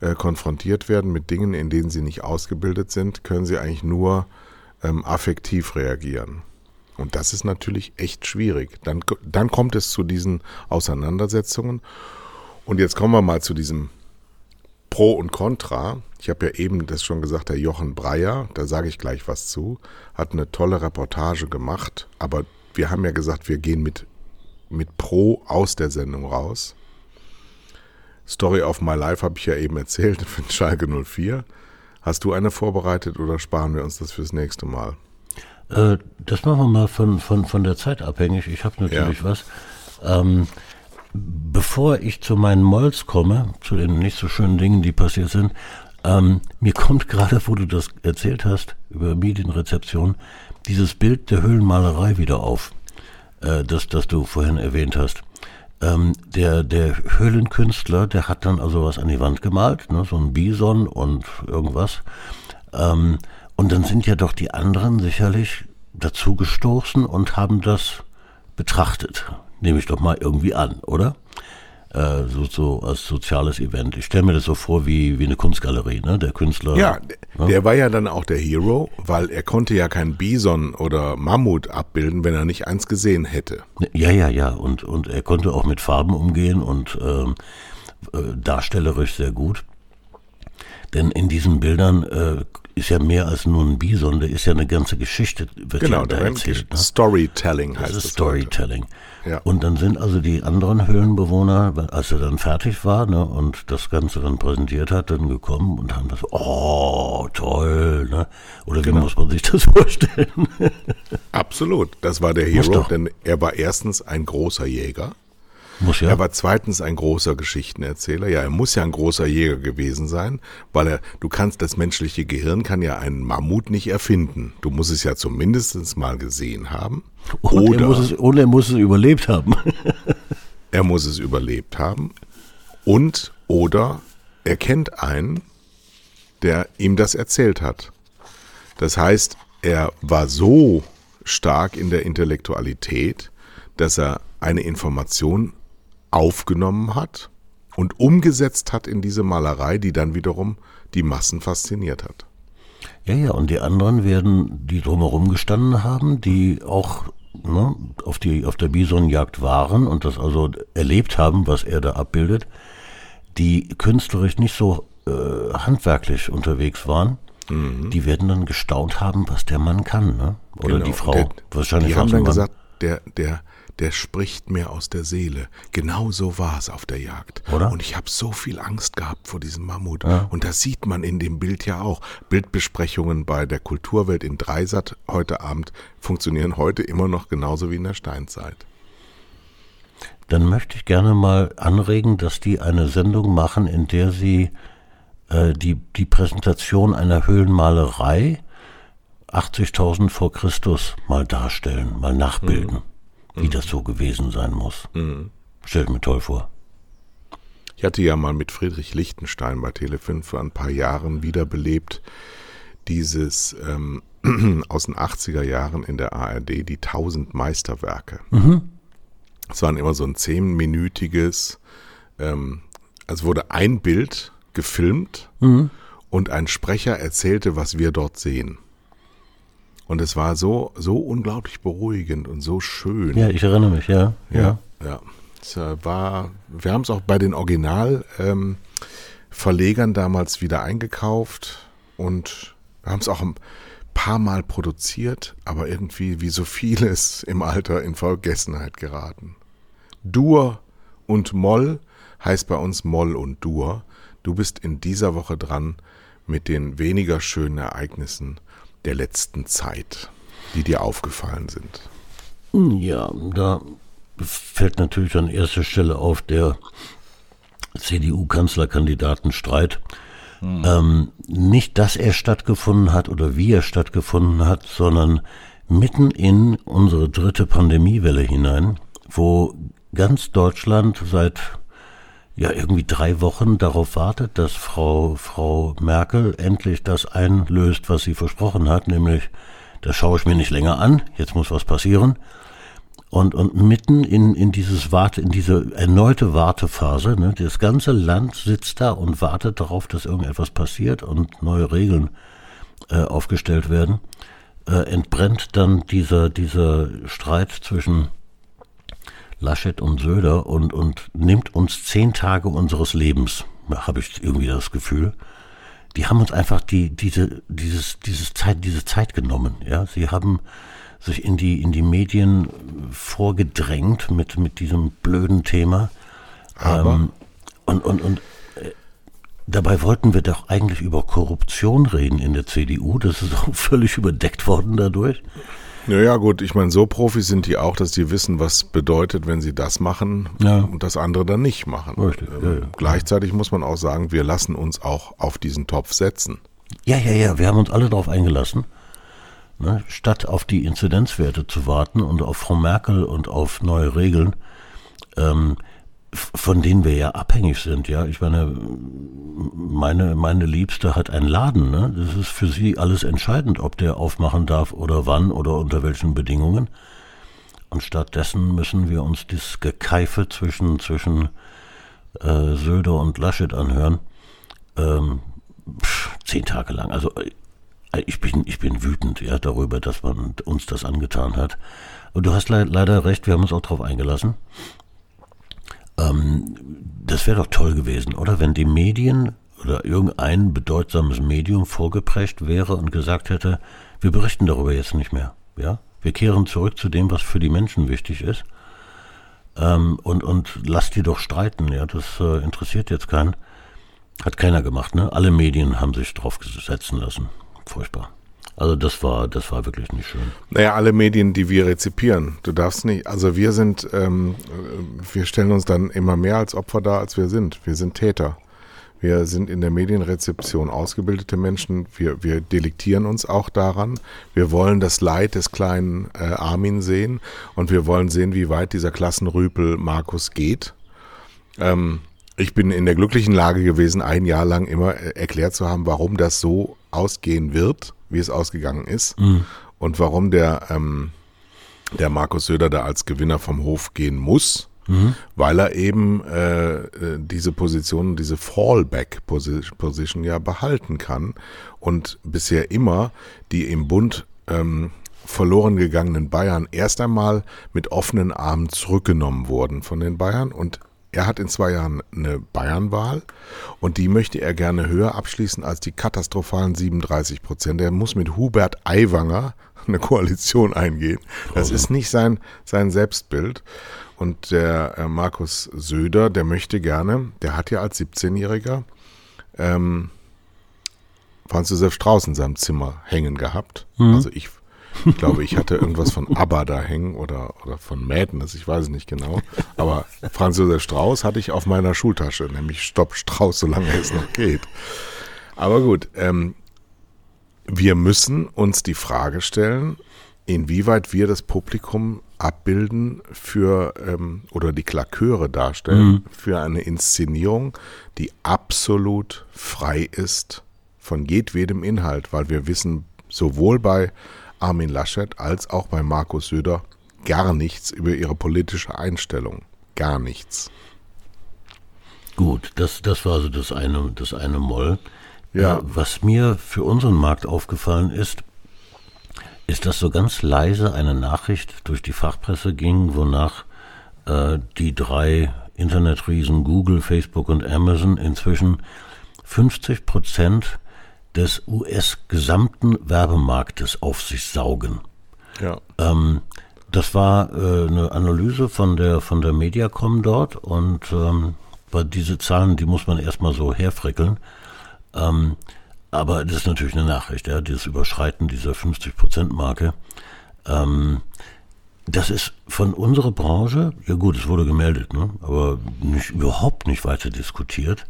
äh, konfrontiert werden mit Dingen, in denen sie nicht ausgebildet sind, können sie eigentlich nur ähm, affektiv reagieren. Und das ist natürlich echt schwierig. Dann, dann kommt es zu diesen Auseinandersetzungen. Und jetzt kommen wir mal zu diesem Pro und Contra. Ich habe ja eben das schon gesagt, der Jochen Breyer, da sage ich gleich was zu, hat eine tolle Reportage gemacht. Aber wir haben ja gesagt, wir gehen mit, mit Pro aus der Sendung raus. Story of My Life habe ich ja eben erzählt für Schalke 04. Hast du eine vorbereitet oder sparen wir uns das fürs nächste Mal? Äh, das machen wir mal von, von, von der Zeit abhängig. Ich habe natürlich ja. was. Ähm, bevor ich zu meinen Molls komme, zu den nicht so schönen Dingen, die passiert sind, ähm, mir kommt gerade, wo du das erzählt hast, über Medienrezeption, dieses Bild der Höhlenmalerei wieder auf, äh, das, das du vorhin erwähnt hast. Ähm, der, der Höhlenkünstler, der hat dann also was an die Wand gemalt, ne, so ein Bison und irgendwas. Ähm, und dann sind ja doch die anderen sicherlich dazu gestoßen und haben das betrachtet. Nehme ich doch mal irgendwie an, oder? Äh, so, so als soziales Event. Ich stelle mir das so vor wie, wie eine Kunstgalerie, ne? Der Künstler. Ja, ne? der war ja dann auch der Hero, weil er konnte ja kein Bison oder Mammut abbilden, wenn er nicht eins gesehen hätte. Ja, ja, ja. Und, und er konnte auch mit Farben umgehen und ähm, äh, darstellerisch sehr gut. Denn in diesen Bildern äh, ist ja mehr als nur ein Bison, da ist ja eine ganze Geschichte, wird genau, ja da erzählt. Ne? Storytelling heißt das ist Storytelling. Ja. Und dann sind also die anderen Höhlenbewohner, als er dann fertig war ne, und das Ganze dann präsentiert hat, dann gekommen und haben das, oh, toll, ne? Oder wie genau. muss man sich das vorstellen? Absolut, das war der Hero, denn er war erstens ein großer Jäger. Muss ja. Er war zweitens ein großer Geschichtenerzähler. Ja, er muss ja ein großer Jäger gewesen sein, weil er, du kannst, das menschliche Gehirn kann ja einen Mammut nicht erfinden. Du musst es ja zumindest mal gesehen haben. Und oder er muss es, und er muss es überlebt haben. er muss es überlebt haben. Und, oder er kennt einen, der ihm das erzählt hat. Das heißt, er war so stark in der Intellektualität, dass er eine Information aufgenommen hat und umgesetzt hat in diese Malerei, die dann wiederum die Massen fasziniert hat. Ja, ja, und die anderen werden, die drumherum gestanden haben, die auch ne, auf, die, auf der Bisonjagd waren und das also erlebt haben, was er da abbildet, die künstlerisch nicht so äh, handwerklich unterwegs waren, mhm. die werden dann gestaunt haben, was der Mann kann, ne? Oder genau. die Frau. Der, wahrscheinlich die haben dann gesagt, der, der, der spricht mir aus der Seele. Genau so war es auf der Jagd. Oder? Und ich habe so viel Angst gehabt vor diesem Mammut. Ja. Und das sieht man in dem Bild ja auch. Bildbesprechungen bei der Kulturwelt in Dreisat heute Abend funktionieren heute immer noch genauso wie in der Steinzeit. Dann möchte ich gerne mal anregen, dass die eine Sendung machen, in der sie äh, die, die Präsentation einer Höhlenmalerei 80.000 vor Christus mal darstellen, mal nachbilden. Mhm wie mhm. das so gewesen sein muss. Mhm. Stellt mir toll vor. Ich hatte ja mal mit Friedrich Lichtenstein bei Tele5 vor ein paar Jahren wiederbelebt, dieses ähm, aus den 80er Jahren in der ARD, die 1000 Meisterwerke. Mhm. Es waren immer so ein zehnminütiges, ähm, also wurde ein Bild gefilmt mhm. und ein Sprecher erzählte, was wir dort sehen. Und es war so, so unglaublich beruhigend und so schön. Ja, ich erinnere mich, ja. Ja, ja. ja. Es äh, war, wir haben es auch bei den Originalverlegern ähm, damals wieder eingekauft und wir haben es auch ein paar Mal produziert, aber irgendwie wie so vieles im Alter in Vergessenheit geraten. Dur und Moll heißt bei uns Moll und Dur. Du bist in dieser Woche dran mit den weniger schönen Ereignissen der letzten Zeit, die dir aufgefallen sind? Ja, da fällt natürlich an erster Stelle auf der CDU-Kanzlerkandidatenstreit. Mhm. Ähm, nicht, dass er stattgefunden hat oder wie er stattgefunden hat, sondern mitten in unsere dritte Pandemiewelle hinein, wo ganz Deutschland seit ja irgendwie drei Wochen darauf wartet, dass Frau Frau Merkel endlich das einlöst, was sie versprochen hat, nämlich das schaue ich mir nicht länger an, jetzt muss was passieren. Und, und mitten in, in dieses Warte, in diese erneute Wartephase, ne, das ganze Land sitzt da und wartet darauf, dass irgendetwas passiert und neue Regeln äh, aufgestellt werden, äh, entbrennt dann dieser, dieser Streit zwischen Laschet und Söder und, und nimmt uns zehn Tage unseres Lebens, habe ich irgendwie das Gefühl. Die haben uns einfach die, diese, dieses, dieses Zeit, diese Zeit genommen, ja. Sie haben sich in die, in die Medien vorgedrängt mit, mit diesem blöden Thema. Aber ähm, und, und, und äh, dabei wollten wir doch eigentlich über Korruption reden in der CDU. Das ist auch völlig überdeckt worden dadurch. Naja, gut, ich meine, so Profis sind die auch, dass die wissen, was bedeutet, wenn sie das machen ja. und das andere dann nicht machen. Richtig, ähm, ja, ja. Gleichzeitig muss man auch sagen, wir lassen uns auch auf diesen Topf setzen. Ja, ja, ja, wir haben uns alle darauf eingelassen. Ne? Statt auf die Inzidenzwerte zu warten und auf Frau Merkel und auf neue Regeln, ähm, von denen wir ja abhängig sind, ja. Ich meine, meine, meine Liebste hat einen Laden, ne? Das ist für sie alles entscheidend, ob der aufmachen darf oder wann oder unter welchen Bedingungen. Und stattdessen müssen wir uns das Gekeife zwischen, zwischen äh, Söder und Laschet anhören. Ähm, pff, zehn Tage lang. Also äh, ich bin, ich bin wütend ja, darüber, dass man uns das angetan hat. Und du hast le leider recht, wir haben uns auch darauf eingelassen. Ähm, das wäre doch toll gewesen, oder? Wenn die Medien oder irgendein bedeutsames Medium vorgeprescht wäre und gesagt hätte, wir berichten darüber jetzt nicht mehr. Ja? Wir kehren zurück zu dem, was für die Menschen wichtig ist. Ähm, und, und lasst die doch streiten. Ja? Das äh, interessiert jetzt keinen. Hat keiner gemacht, ne? Alle Medien haben sich drauf setzen lassen. Furchtbar. Also das war, das war wirklich nicht schön. Naja, alle Medien, die wir rezipieren. Du darfst nicht, also wir sind, ähm, wir stellen uns dann immer mehr als Opfer dar, als wir sind. Wir sind Täter. Wir sind in der Medienrezeption ausgebildete Menschen. Wir, wir delektieren uns auch daran. Wir wollen das Leid des kleinen äh, Armin sehen und wir wollen sehen, wie weit dieser Klassenrüpel Markus geht. Ähm, ich bin in der glücklichen Lage gewesen, ein Jahr lang immer äh, erklärt zu haben, warum das so ausgehen wird wie es ausgegangen ist mhm. und warum der, ähm, der Markus Söder da als Gewinner vom Hof gehen muss. Mhm. Weil er eben äh, äh diese Position, diese Fallback-Position ja behalten kann und bisher immer die im Bund ähm, verloren gegangenen Bayern erst einmal mit offenen Armen zurückgenommen wurden von den Bayern und er hat in zwei Jahren eine Bayernwahl und die möchte er gerne höher abschließen als die katastrophalen 37 Prozent. Er muss mit Hubert Aiwanger eine Koalition eingehen. Das ist nicht sein, sein Selbstbild. Und der äh, Markus Söder, der möchte gerne, der hat ja als 17-Jähriger ähm, Franz Josef Strauß in seinem Zimmer hängen gehabt. Mhm. Also ich ich glaube, ich hatte irgendwas von ABBA da hängen oder, oder von Madness, ich weiß es nicht genau. Aber Franz Josef Strauß hatte ich auf meiner Schultasche, nämlich Stopp Strauß, solange es noch geht. Aber gut, ähm, wir müssen uns die Frage stellen, inwieweit wir das Publikum abbilden für ähm, oder die Klaköre darstellen mhm. für eine Inszenierung, die absolut frei ist von jedwedem Inhalt, weil wir wissen sowohl bei Armin Laschet als auch bei Markus Söder gar nichts über ihre politische Einstellung. Gar nichts. Gut, das, das war also das eine, das eine Moll. Ja. Äh, was mir für unseren Markt aufgefallen ist, ist, dass so ganz leise eine Nachricht durch die Fachpresse ging, wonach äh, die drei Internetriesen Google, Facebook und Amazon inzwischen 50 Prozent des US-gesamten Werbemarktes auf sich saugen. Ja. Ähm, das war äh, eine Analyse von der von der Mediacom dort und ähm, diese Zahlen, die muss man erstmal so herfrickeln. Ähm, aber das ist natürlich eine Nachricht, ja, dieses Überschreiten dieser 50-Prozent-Marke. Ähm, das ist von unserer Branche, ja gut, es wurde gemeldet, ne, aber nicht, überhaupt nicht weiter diskutiert.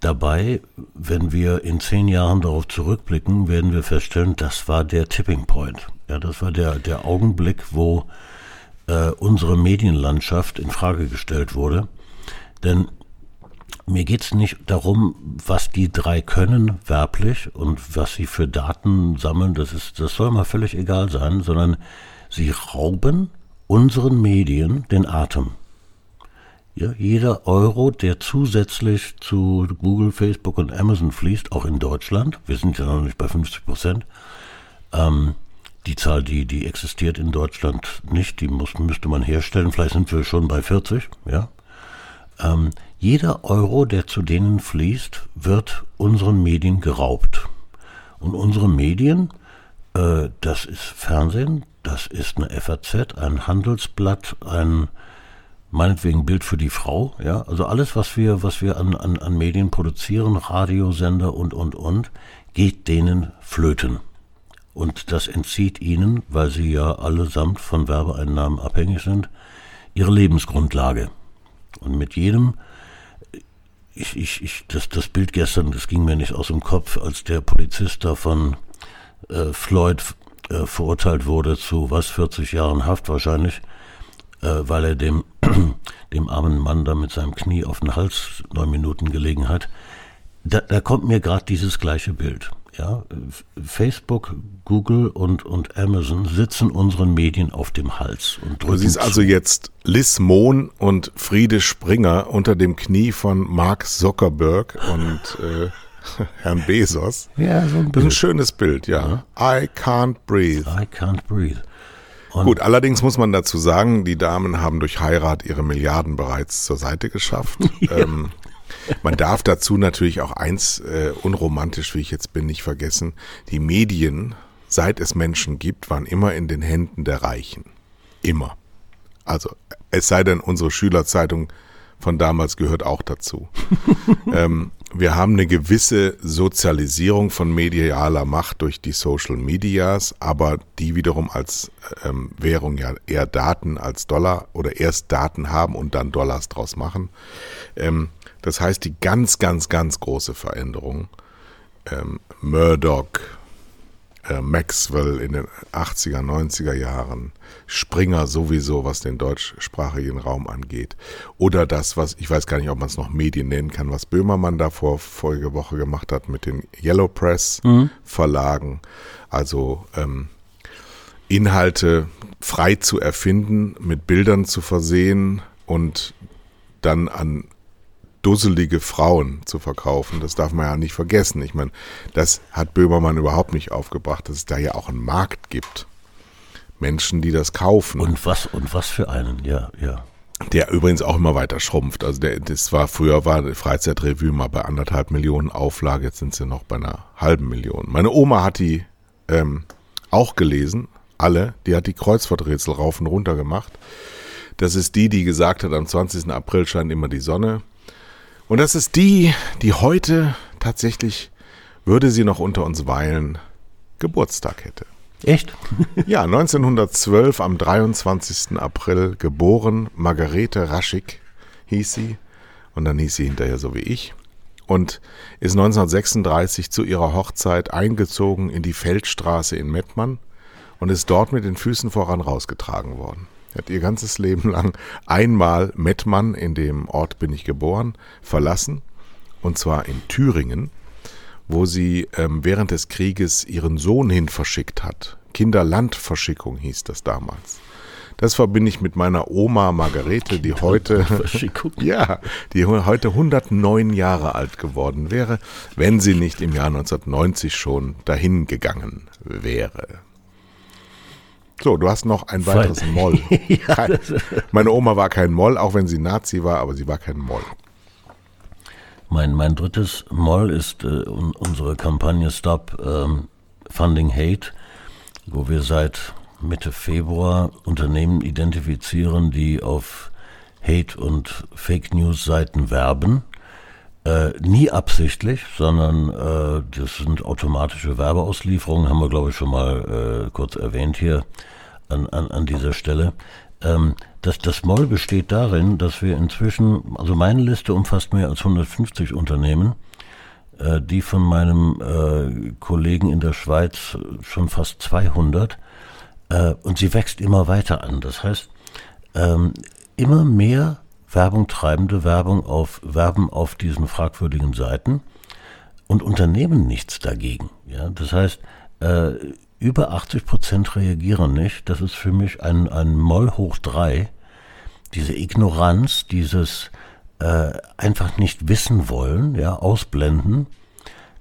Dabei, wenn wir in zehn Jahren darauf zurückblicken, werden wir feststellen, das war der Tipping Point. Ja, das war der, der Augenblick, wo äh, unsere Medienlandschaft in Frage gestellt wurde. Denn mir geht es nicht darum, was die drei können werblich und was sie für Daten sammeln, das, ist, das soll mal völlig egal sein, sondern sie rauben unseren Medien den Atem. Ja, jeder Euro, der zusätzlich zu Google, Facebook und Amazon fließt, auch in Deutschland, wir sind ja noch nicht bei 50 Prozent, ähm, die Zahl, die, die existiert in Deutschland nicht, die muss, müsste man herstellen, vielleicht sind wir schon bei 40, ja. Ähm, jeder Euro, der zu denen fließt, wird unseren Medien geraubt. Und unsere Medien, äh, das ist Fernsehen, das ist eine FAZ, ein Handelsblatt, ein meinetwegen Bild für die Frau, ja, also alles, was wir, was wir an, an, an Medien produzieren, Radiosender und, und, und, geht denen flöten. Und das entzieht ihnen, weil sie ja allesamt von Werbeeinnahmen abhängig sind, ihre Lebensgrundlage. Und mit jedem, ich, ich, ich, das, das Bild gestern, das ging mir nicht aus dem Kopf, als der Polizist da von äh, Floyd äh, verurteilt wurde zu was, 40 Jahren Haft wahrscheinlich, weil er dem, dem armen Mann da mit seinem Knie auf den Hals neun Minuten gelegen hat. Da, da kommt mir gerade dieses gleiche Bild. Ja, Facebook, Google und, und Amazon sitzen unseren Medien auf dem Hals und drücken. Du siehst also jetzt Liz Mohn und Friede Springer unter dem Knie von Mark Zuckerberg und äh, Herrn Bezos. Ja, so ein Bild. Das ist ein schönes Bild, ja. ja. I can't breathe. I can't breathe. Und Gut, allerdings muss man dazu sagen, die Damen haben durch Heirat ihre Milliarden bereits zur Seite geschafft. ja. ähm, man darf dazu natürlich auch eins, äh, unromantisch wie ich jetzt bin, nicht vergessen. Die Medien, seit es Menschen gibt, waren immer in den Händen der Reichen. Immer. Also, es sei denn, unsere Schülerzeitung von damals gehört auch dazu. ähm, wir haben eine gewisse Sozialisierung von medialer Macht durch die Social Medias, aber die wiederum als ähm, Währung ja eher Daten als Dollar oder erst Daten haben und dann Dollars draus machen. Ähm, das heißt, die ganz, ganz, ganz große Veränderung, ähm, Murdoch, Maxwell in den 80er, 90er Jahren, Springer sowieso, was den deutschsprachigen Raum angeht. Oder das, was, ich weiß gar nicht, ob man es noch Medien nennen kann, was Böhmermann da vor vorige Woche gemacht hat mit den Yellow Press mhm. Verlagen. Also ähm, Inhalte frei zu erfinden, mit Bildern zu versehen und dann an dusselige Frauen zu verkaufen. Das darf man ja nicht vergessen. Ich meine, das hat Böhmermann überhaupt nicht aufgebracht, dass es da ja auch einen Markt gibt. Menschen, die das kaufen. Und was, und was für einen, ja, ja. Der übrigens auch immer weiter schrumpft. Also der, das war, früher war die Freizeitrevue mal bei anderthalb Millionen Auflage, jetzt sind sie noch bei einer halben Million. Meine Oma hat die ähm, auch gelesen, alle, die hat die Kreuzworträtsel rauf und runter gemacht. Das ist die, die gesagt hat, am 20. April scheint immer die Sonne. Und das ist die, die heute tatsächlich, würde sie noch unter uns weilen, Geburtstag hätte. Echt? ja, 1912 am 23. April geboren, Margarete Raschig hieß sie. Und dann hieß sie hinterher so wie ich. Und ist 1936 zu ihrer Hochzeit eingezogen in die Feldstraße in Mettmann und ist dort mit den Füßen voran rausgetragen worden. Hat ihr ganzes Leben lang einmal Mettmann, in dem Ort bin ich geboren, verlassen. Und zwar in Thüringen, wo sie ähm, während des Krieges ihren Sohn hin verschickt hat. Kinderlandverschickung hieß das damals. Das verbinde ich mit meiner Oma Margarete, die heute, ja, die heute 109 Jahre alt geworden wäre, wenn sie nicht im Jahr 1990 schon dahin gegangen wäre. So, du hast noch ein weiteres Moll. ja, meine Oma war kein Moll, auch wenn sie Nazi war, aber sie war kein Moll. Mein, mein drittes Moll ist äh, unsere Kampagne Stop ähm, Funding Hate, wo wir seit Mitte Februar Unternehmen identifizieren, die auf Hate- und Fake News-Seiten werben. Äh, nie absichtlich, sondern äh, das sind automatische Werbeauslieferungen, haben wir glaube ich schon mal äh, kurz erwähnt hier an, an, an dieser Stelle. Ähm, das, das Moll besteht darin, dass wir inzwischen, also meine Liste umfasst mehr als 150 Unternehmen, äh, die von meinem äh, Kollegen in der Schweiz schon fast 200 äh, und sie wächst immer weiter an. Das heißt, ähm, immer mehr Werbung treibende Werbung auf Werben auf diesen fragwürdigen Seiten und Unternehmen nichts dagegen. Ja, das heißt, äh, über 80 Prozent reagieren nicht. Das ist für mich ein, ein Moll hoch drei. Diese Ignoranz, dieses äh, einfach nicht wissen wollen, ja, ausblenden,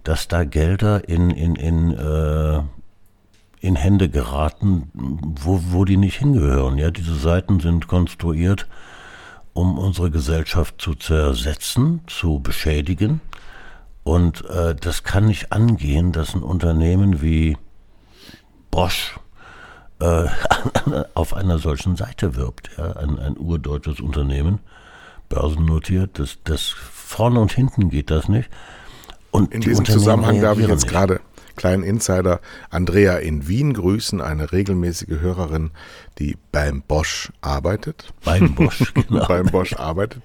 dass da Gelder in, in, in, äh, in Hände geraten, wo, wo die nicht hingehören. Ja, diese Seiten sind konstruiert, um unsere Gesellschaft zu zersetzen, zu beschädigen. Und äh, das kann nicht angehen, dass ein Unternehmen wie Bosch äh, auf einer solchen Seite wirbt. Ja? Ein, ein urdeutsches Unternehmen, börsennotiert, das, das vorne und hinten geht das nicht. Und in diesem Zusammenhang darf ich jetzt gerade kleinen Insider Andrea in Wien grüßen, eine regelmäßige Hörerin, die beim Bosch arbeitet. Beim Bosch, genau. beim Bosch arbeitet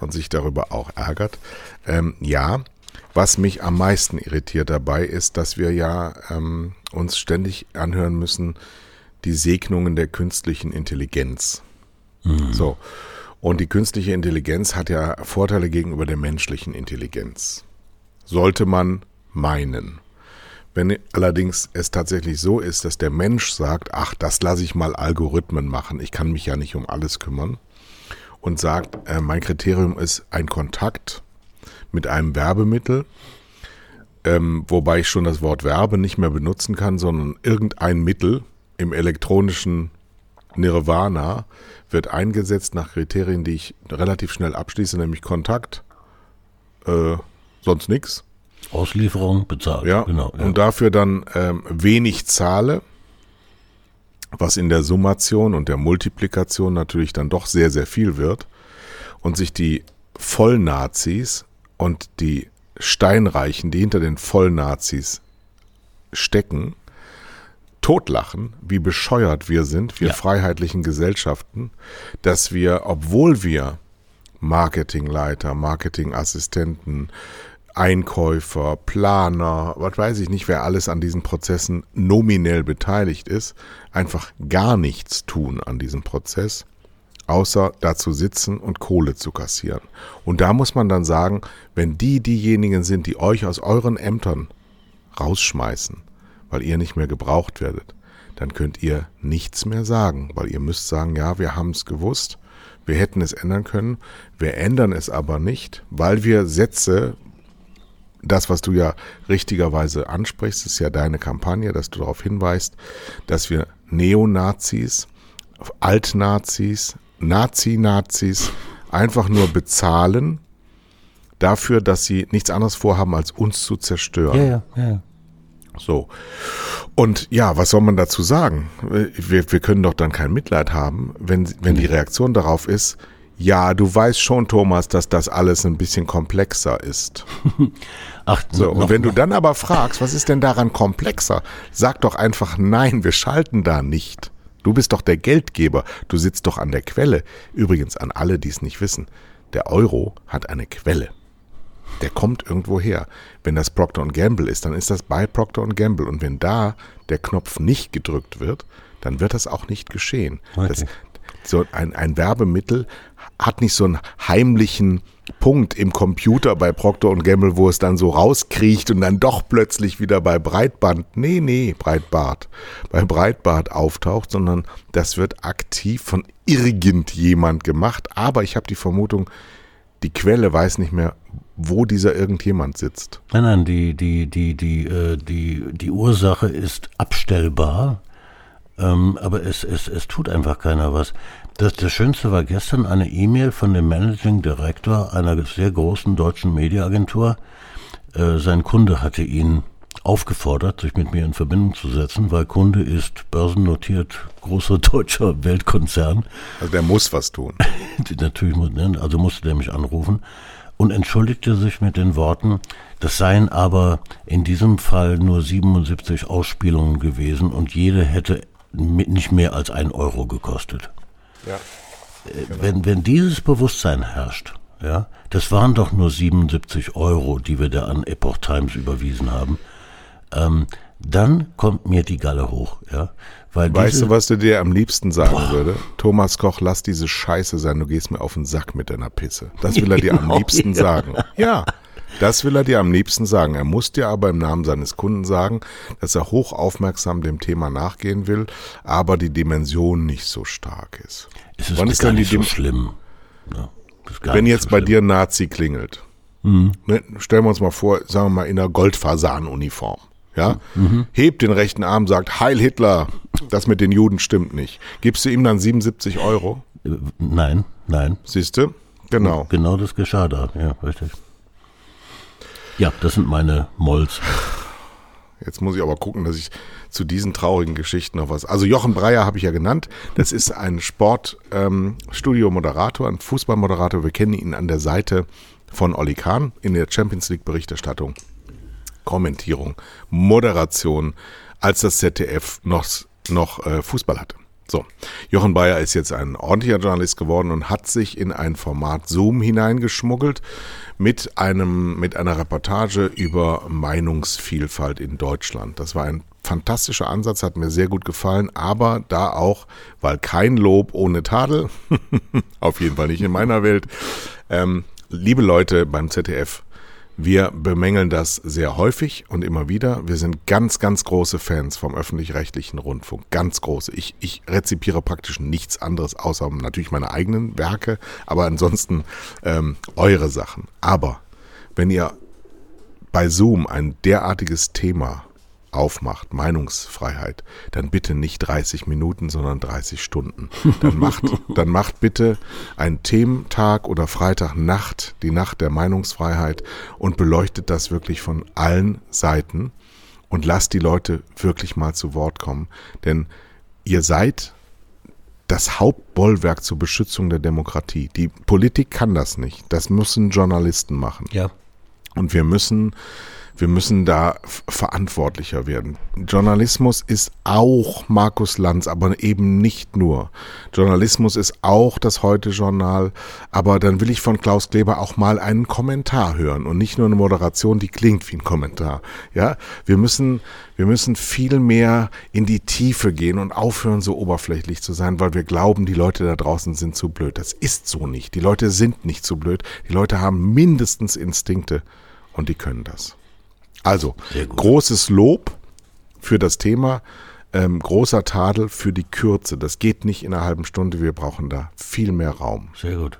und sich darüber auch ärgert. Ähm, ja, was mich am meisten irritiert dabei ist, dass wir ja ähm, uns ständig anhören müssen, die Segnungen der künstlichen Intelligenz. Mhm. So. Und die künstliche Intelligenz hat ja Vorteile gegenüber der menschlichen Intelligenz. Sollte man meinen. Wenn allerdings es tatsächlich so ist, dass der Mensch sagt, ach, das lasse ich mal Algorithmen machen, ich kann mich ja nicht um alles kümmern, und sagt, äh, mein Kriterium ist ein Kontakt mit einem Werbemittel, ähm, wobei ich schon das Wort Werbe nicht mehr benutzen kann, sondern irgendein Mittel im elektronischen Nirvana wird eingesetzt nach Kriterien, die ich relativ schnell abschließe, nämlich Kontakt, äh, sonst nichts. Auslieferung bezahlt. Ja, genau. Ja. Und dafür dann ähm, wenig zahle, was in der Summation und der Multiplikation natürlich dann doch sehr, sehr viel wird. Und sich die Vollnazis und die Steinreichen, die hinter den Vollnazis stecken, totlachen, wie bescheuert wir sind, wir ja. freiheitlichen Gesellschaften, dass wir, obwohl wir Marketingleiter, Marketingassistenten, Einkäufer, Planer, was weiß ich nicht, wer alles an diesen Prozessen nominell beteiligt ist, einfach gar nichts tun an diesem Prozess außer da zu sitzen und Kohle zu kassieren. Und da muss man dann sagen, wenn die diejenigen sind, die euch aus euren Ämtern rausschmeißen, weil ihr nicht mehr gebraucht werdet, dann könnt ihr nichts mehr sagen, weil ihr müsst sagen, ja, wir haben es gewusst, wir hätten es ändern können, wir ändern es aber nicht, weil wir Sätze, das, was du ja richtigerweise ansprichst, ist ja deine Kampagne, dass du darauf hinweist, dass wir Neonazis, Altnazis, Nazi-Nazis einfach nur bezahlen dafür, dass sie nichts anderes vorhaben, als uns zu zerstören. Ja, ja, ja. So. Und ja, was soll man dazu sagen? Wir, wir können doch dann kein Mitleid haben, wenn, wenn die Reaktion darauf ist, ja, du weißt schon, Thomas, dass das alles ein bisschen komplexer ist. Ach, so, und wenn du dann aber fragst, was ist denn daran komplexer? Sag doch einfach nein, wir schalten da nicht. Du bist doch der Geldgeber, du sitzt doch an der Quelle. Übrigens an alle, die es nicht wissen, der Euro hat eine Quelle. Der kommt irgendwo her. Wenn das Procter Gamble ist, dann ist das bei Procter Gamble. Und wenn da der Knopf nicht gedrückt wird, dann wird das auch nicht geschehen. Okay. Das, so ein, ein Werbemittel hat nicht so einen heimlichen Punkt im Computer bei Procter Gamble, wo es dann so rauskriecht und dann doch plötzlich wieder bei Breitband, nee, nee, Breitbart, bei Breitbart auftaucht, sondern das wird aktiv von irgendjemand gemacht. Aber ich habe die Vermutung, die Quelle weiß nicht mehr, wo dieser irgendjemand sitzt. Nein, nein, die, die, die, die, äh, die, die Ursache ist abstellbar, ähm, aber es, es, es tut einfach keiner was. Das, das Schönste war gestern eine E-Mail von dem Managing Director einer sehr großen deutschen Mediaagentur. Äh, sein Kunde hatte ihn aufgefordert, sich mit mir in Verbindung zu setzen, weil Kunde ist börsennotiert großer deutscher Weltkonzern. Also der muss was tun. Natürlich, muss, ne, also musste der mich anrufen. und entschuldigte sich mit den Worten, das seien aber in diesem Fall nur 77 Ausspielungen gewesen und jede hätte nicht mehr als ein Euro gekostet. Ja. Genau. Wenn, wenn dieses Bewusstsein herrscht, ja, das waren doch nur 77 Euro, die wir da an Epoch Times überwiesen haben, ähm, dann kommt mir die Galle hoch, ja. Weil weißt du, was du dir am liebsten sagen boah. würde? Thomas Koch, lass diese Scheiße sein, du gehst mir auf den Sack mit deiner Pisse. Das will er dir am liebsten ja. sagen. Ja, das will er dir am liebsten sagen. Er muss dir aber im Namen seines Kunden sagen, dass er hochaufmerksam dem Thema nachgehen will, aber die Dimension nicht so stark ist. Es ist, Wann ist gar nicht so schlimm. Ja, wenn jetzt so bei dir ein Nazi klingelt, mhm. ne, stellen wir uns mal vor, sagen wir mal in einer Goldfasanuniform. Ja? Mhm. Hebt den rechten Arm, sagt Heil Hitler, das mit den Juden stimmt nicht. Gibst du ihm dann 77 Euro? Äh, nein, nein. Siehst du? Genau. Genau das geschah da, ja, richtig. Ja, das sind meine Molls. Jetzt muss ich aber gucken, dass ich zu diesen traurigen Geschichten noch was. Also Jochen Breyer habe ich ja genannt. Das ist ein Sportstudio-Moderator, ähm, ein Fußballmoderator. Wir kennen ihn an der Seite von Olli Kahn in der Champions League-Berichterstattung. Kommentierung, Moderation, als das ZDF noch, noch äh, Fußball hatte. So, Jochen Bayer ist jetzt ein ordentlicher Journalist geworden und hat sich in ein Format Zoom hineingeschmuggelt mit einem, mit einer Reportage über Meinungsvielfalt in Deutschland. Das war ein fantastischer Ansatz, hat mir sehr gut gefallen, aber da auch, weil kein Lob ohne Tadel, auf jeden Fall nicht in meiner Welt, ähm, liebe Leute beim ZDF, wir bemängeln das sehr häufig und immer wieder. Wir sind ganz, ganz große Fans vom öffentlich-rechtlichen Rundfunk. Ganz große. Ich, ich rezipiere praktisch nichts anderes, außer natürlich meine eigenen Werke, aber ansonsten ähm, eure Sachen. Aber wenn ihr bei Zoom ein derartiges Thema aufmacht, Meinungsfreiheit, dann bitte nicht 30 Minuten, sondern 30 Stunden. Dann macht, dann macht bitte einen Thementag oder Freitagnacht, die Nacht der Meinungsfreiheit und beleuchtet das wirklich von allen Seiten und lasst die Leute wirklich mal zu Wort kommen. Denn ihr seid das Hauptbollwerk zur Beschützung der Demokratie. Die Politik kann das nicht. Das müssen Journalisten machen. Ja. Und wir müssen wir müssen da verantwortlicher werden. Journalismus ist auch Markus Lanz, aber eben nicht nur. Journalismus ist auch das Heute-Journal, aber dann will ich von Klaus Kleber auch mal einen Kommentar hören und nicht nur eine Moderation, die klingt wie ein Kommentar. Ja, wir müssen, wir müssen viel mehr in die Tiefe gehen und aufhören, so oberflächlich zu sein, weil wir glauben, die Leute da draußen sind zu blöd. Das ist so nicht. Die Leute sind nicht zu blöd. Die Leute haben mindestens Instinkte und die können das. Also, großes Lob für das Thema, ähm, großer Tadel für die Kürze. Das geht nicht in einer halben Stunde, wir brauchen da viel mehr Raum. Sehr gut.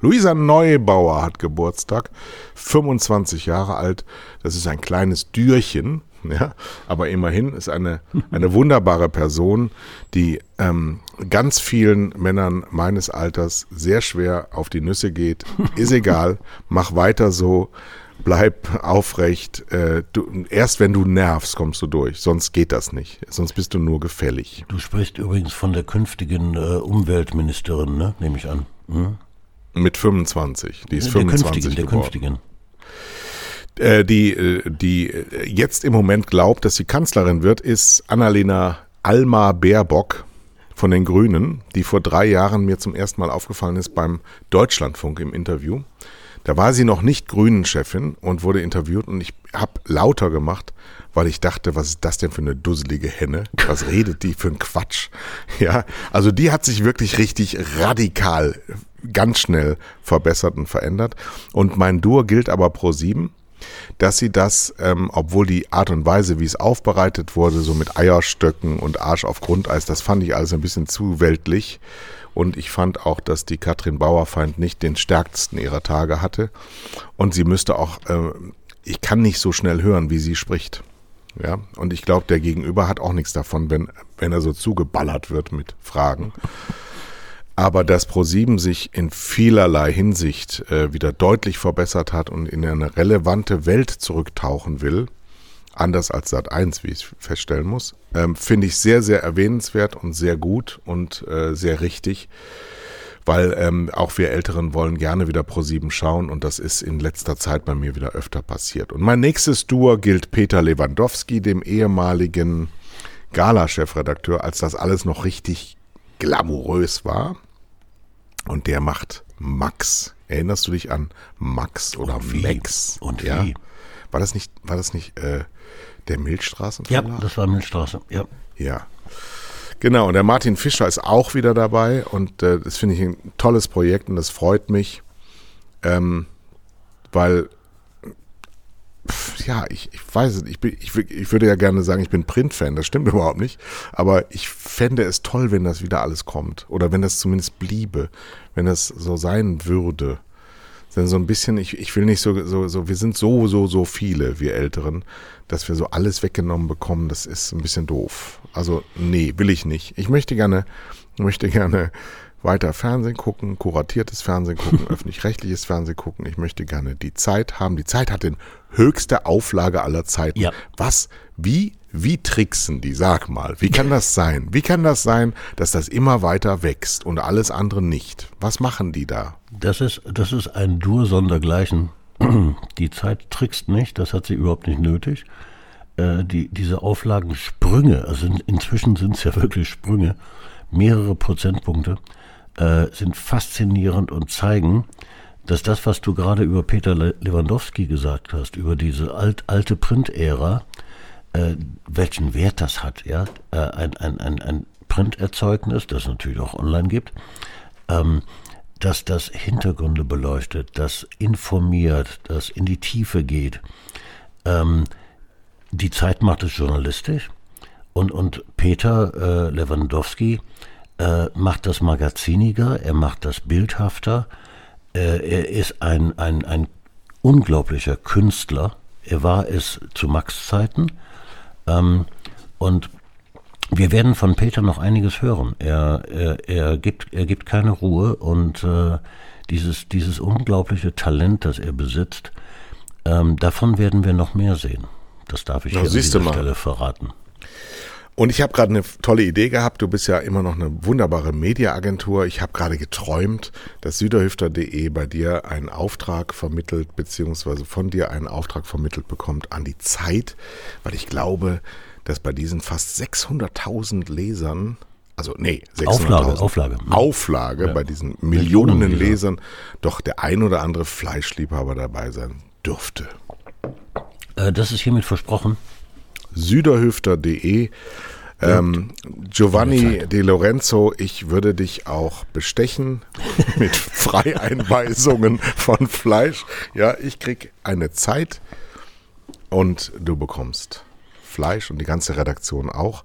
Luisa Neubauer hat Geburtstag, 25 Jahre alt. Das ist ein kleines Dürchen, ja, aber immerhin ist eine, eine wunderbare Person, die ähm, ganz vielen Männern meines Alters sehr schwer auf die Nüsse geht. Ist egal, mach weiter so bleib aufrecht. Äh, du, erst wenn du nervst, kommst du durch. Sonst geht das nicht. Sonst bist du nur gefällig. Du sprichst übrigens von der künftigen äh, Umweltministerin, ne? nehme ich an. Hm? Mit 25. Die ist der 25 künftigen, geworden. Der künftigen. Äh, die, äh, die jetzt im Moment glaubt, dass sie Kanzlerin wird, ist Annalena Alma Baerbock von den Grünen, die vor drei Jahren mir zum ersten Mal aufgefallen ist beim Deutschlandfunk im Interview. Da war sie noch nicht Grünen-Chefin und wurde interviewt und ich habe lauter gemacht, weil ich dachte, was ist das denn für eine dusselige Henne? Was redet die für ein Quatsch? Ja, also die hat sich wirklich richtig radikal, ganz schnell verbessert und verändert. Und mein Dur gilt aber pro sieben dass sie das, ähm, obwohl die Art und Weise, wie es aufbereitet wurde, so mit Eierstöcken und Arsch auf Grundeis, das fand ich alles ein bisschen zu weltlich. Und ich fand auch, dass die Katrin Bauerfeind nicht den stärksten ihrer Tage hatte. Und sie müsste auch, äh, ich kann nicht so schnell hören, wie sie spricht. Ja, und ich glaube, der Gegenüber hat auch nichts davon, wenn, wenn er so zugeballert wird mit Fragen. Aber dass ProSieben sich in vielerlei Hinsicht äh, wieder deutlich verbessert hat und in eine relevante Welt zurücktauchen will, anders als Sat 1, wie ich feststellen muss, ähm, finde ich sehr, sehr erwähnenswert und sehr gut und äh, sehr richtig. weil ähm, auch wir Älteren wollen gerne wieder Pro 7 schauen und das ist in letzter Zeit bei mir wieder öfter passiert. Und mein nächstes Duo gilt Peter Lewandowski, dem ehemaligen Gala-Chefredakteur, als das alles noch richtig glamourös war. Und der macht Max. Erinnerst du dich an Max oder Und? Max? Und ja? wie? War das nicht, war das nicht äh, der Milchstraßenverlag? Ja, das war Milchstraße. Ja. Ja. Genau, und der Martin Fischer ist auch wieder dabei und äh, das finde ich ein tolles Projekt und das freut mich, ähm, weil, pf, ja, ich, ich weiß es, ich, bin, ich, ich würde ja gerne sagen, ich bin Print-Fan, das stimmt überhaupt nicht, aber ich fände es toll, wenn das wieder alles kommt oder wenn das zumindest bliebe, wenn das so sein würde. Denn so ein bisschen, ich, ich will nicht so, so, so, wir sind so, so, so viele, wir Älteren, dass wir so alles weggenommen bekommen, das ist ein bisschen doof. Also, nee, will ich nicht. Ich möchte gerne, möchte gerne weiter Fernsehen gucken, kuratiertes Fernsehen gucken, öffentlich-rechtliches Fernsehen gucken. Ich möchte gerne die Zeit haben. Die Zeit hat den höchste Auflage aller Zeiten. Ja. Was, wie, wie tricksen die? Sag mal, wie kann das sein? Wie kann das sein, dass das immer weiter wächst und alles andere nicht? Was machen die da? Das ist, das ist ein Dur sondergleichen. Die Zeit trickst nicht, das hat sie überhaupt nicht nötig. Äh, die, diese Auflagensprünge, also in, inzwischen sind es ja wirklich Sprünge, mehrere Prozentpunkte, äh, sind faszinierend und zeigen, dass das, was du gerade über Peter Le Lewandowski gesagt hast, über diese alt, alte Print-Ära, äh, welchen Wert das hat, ja, äh, ein, ein, ein, ein Printerzeugnis, das es natürlich auch online gibt, ähm, dass das Hintergründe beleuchtet, das informiert, das in die Tiefe geht. Ähm, die Zeit macht es journalistisch und, und Peter äh, Lewandowski äh, macht das magaziniger, er macht das bildhafter, äh, er ist ein, ein, ein unglaublicher Künstler. Er war es zu Max-Zeiten. Ähm, und wir werden von Peter noch einiges hören. Er, er, er, gibt, er gibt keine Ruhe und äh, dieses, dieses unglaubliche Talent, das er besitzt, ähm, davon werden wir noch mehr sehen. Das darf ich Na, hier an dieser mal. Stelle verraten. Und ich habe gerade eine tolle Idee gehabt. Du bist ja immer noch eine wunderbare Mediaagentur. Ich habe gerade geträumt, dass süderhüfter.de bei dir einen Auftrag vermittelt, beziehungsweise von dir einen Auftrag vermittelt bekommt an die Zeit, weil ich glaube, dass bei diesen fast 600.000 Lesern, also nee, 600.000 Auflage, Auflage. Auflage bei diesen Millionen Millionen Leser. Lesern doch der ein oder andere Fleischliebhaber dabei sein dürfte. Äh, das ist hiermit versprochen. süderhüfter.de. Ähm, Giovanni De Lorenzo, ich würde dich auch bestechen mit Freieinweisungen von Fleisch. Ja, ich krieg eine Zeit und du bekommst Fleisch und die ganze Redaktion auch.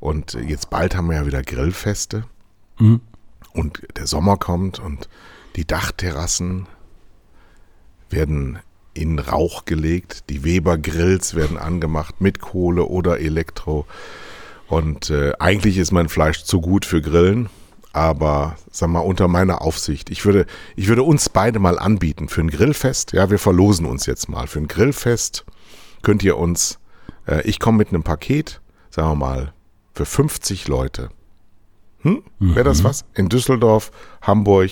Und jetzt bald haben wir ja wieder Grillfeste. Und der Sommer kommt und die Dachterrassen werden in Rauch gelegt. Die Weber Grills werden angemacht mit Kohle oder Elektro. Und äh, eigentlich ist mein Fleisch zu gut für Grillen, aber sag mal unter meiner Aufsicht. Ich würde, ich würde uns beide mal anbieten für ein Grillfest. Ja, wir verlosen uns jetzt mal für ein Grillfest. Könnt ihr uns? Äh, ich komme mit einem Paket, sagen wir mal für 50 Leute. Hm? Wäre das was? In Düsseldorf, Hamburg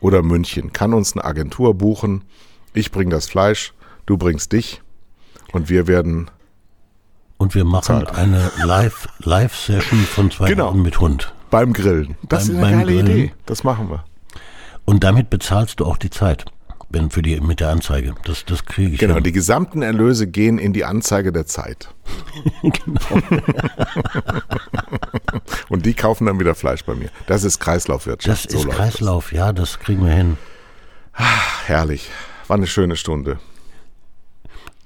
oder München. Kann uns eine Agentur buchen. Ich bringe das Fleisch, du bringst dich und wir werden Und wir machen Zahlt. eine Live- Live-Session von zwei Genau. Mit Hund. beim Grillen. Das Beim- ist eine geile Grillen. Idee. Das machen wir. Und damit bezahlst du auch die Zeit. Wenn für die mit der Anzeige. Das, das kriege ich Genau, hin. die gesamten Erlöse gehen in die Anzeige der Zeit. genau. Und die kaufen dann wieder Fleisch bei mir. Das ist Kreislaufwirtschaft. Das So ist Kreislauf, ja, das kriegen wir hin. Das. Herrlich. War eine schöne Stunde.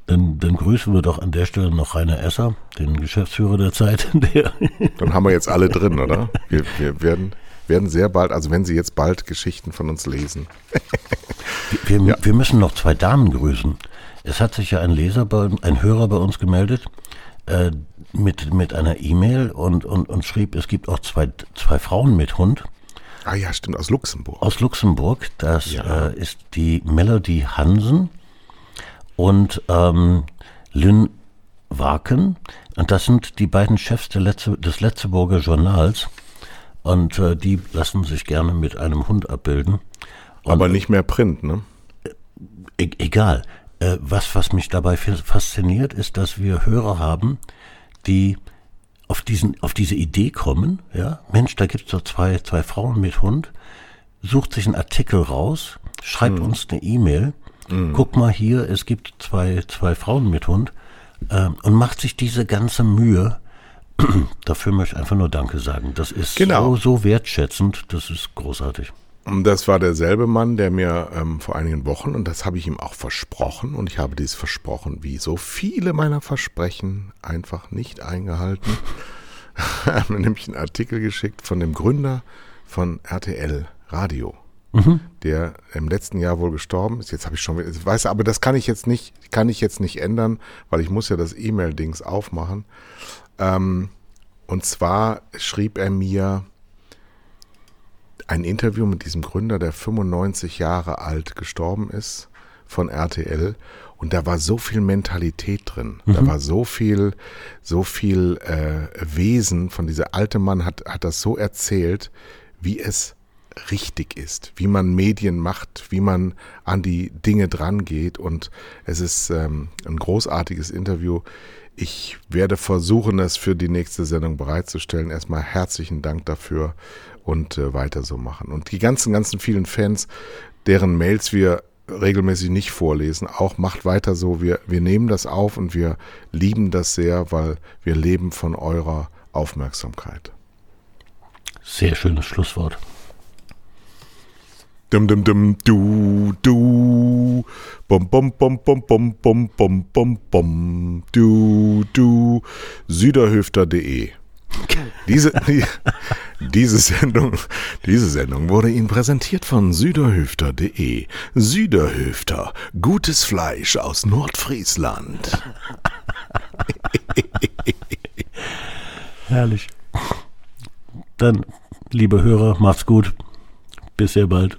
Dann, dann grüßen wir doch an der Stelle noch Rainer Esser, den Geschäftsführer der Zeit, der Dann haben wir jetzt alle drin, oder? Wir, wir werden, werden sehr bald, also wenn Sie jetzt bald Geschichten von uns lesen. Wir, Ja. wir müssen noch zwei Damen grüßen. Es hat sich ja ein Leser, bei, ein Hörer bei uns gemeldet äh, mit, mit einer E-Mail und, und, und schrieb, es gibt auch zwei, zwei Frauen mit Hund Ah ja, stimmt, aus Luxemburg. aus Luxemburg. Das Ja. äh, ist die Melody Hansen und ähm, Lynn Waken. Und das sind die beiden Chefs Letze, des Letzeburger Journals. Und äh, die lassen sich gerne mit einem Hund abbilden. Und Aber nicht mehr Print, ne? e egal. Äh, was, was mich dabei fasziniert, ist, dass wir Hörer haben, die auf, diesen, auf diese Idee kommen, ja, Mensch, da gibt's doch zwei, zwei Frauen mit Hund, sucht sich einen Artikel raus, schreibt uns eine E-Mail, guck mal hier, es gibt zwei, zwei Frauen mit Hund ähm, und macht sich diese ganze Mühe. Dafür möchte ich einfach nur Danke sagen. Das ist Genau. so, so wertschätzend, das ist großartig. Das war derselbe Mann, der mir ähm, vor einigen Wochen, und das habe ich ihm auch versprochen, und ich habe dies versprochen, wie so viele meiner Versprechen einfach nicht eingehalten. er hat mir nämlich einen Artikel geschickt von dem Gründer von RTL Radio, der im letzten Jahr wohl gestorben ist. Jetzt habe ich schon, wieder- weiß, aber das kann ich jetzt nicht, kann ich jetzt nicht ändern, weil ich muss ja das E-Mail-Dings aufmachen. Ähm, und zwar schrieb er mir, ein Interview mit diesem Gründer, der 95 Jahre alt gestorben ist von RTL. Und da war so viel Mentalität drin. Da war so viel, so viel äh, Wesen von dieser alte Mann hat, hat das so erzählt, wie es richtig ist, wie man Medien macht, wie man an die Dinge dran geht. Und es ist ähm, ein großartiges Interview. Ich werde versuchen, das für die nächste Sendung bereitzustellen. Erstmal herzlichen Dank dafür und äh, weiter so machen. Und die ganzen, ganzen vielen Fans, deren Mails wir regelmäßig nicht vorlesen, auch macht weiter so. Wir, wir nehmen das auf und wir lieben das sehr, weil wir leben von eurer Aufmerksamkeit. Sehr schönes Schlusswort. Dum dum dum du du bum bum bum bum bum bum bum bum bum du du süderhöfter.de diese, die, diese Sendung, diese Sendung wurde Ihnen präsentiert von süderhöfter.de. Süderhöfter, gutes Fleisch aus Nordfriesland. Herrlich. Dann, liebe Hörer, macht's gut. Bis sehr bald.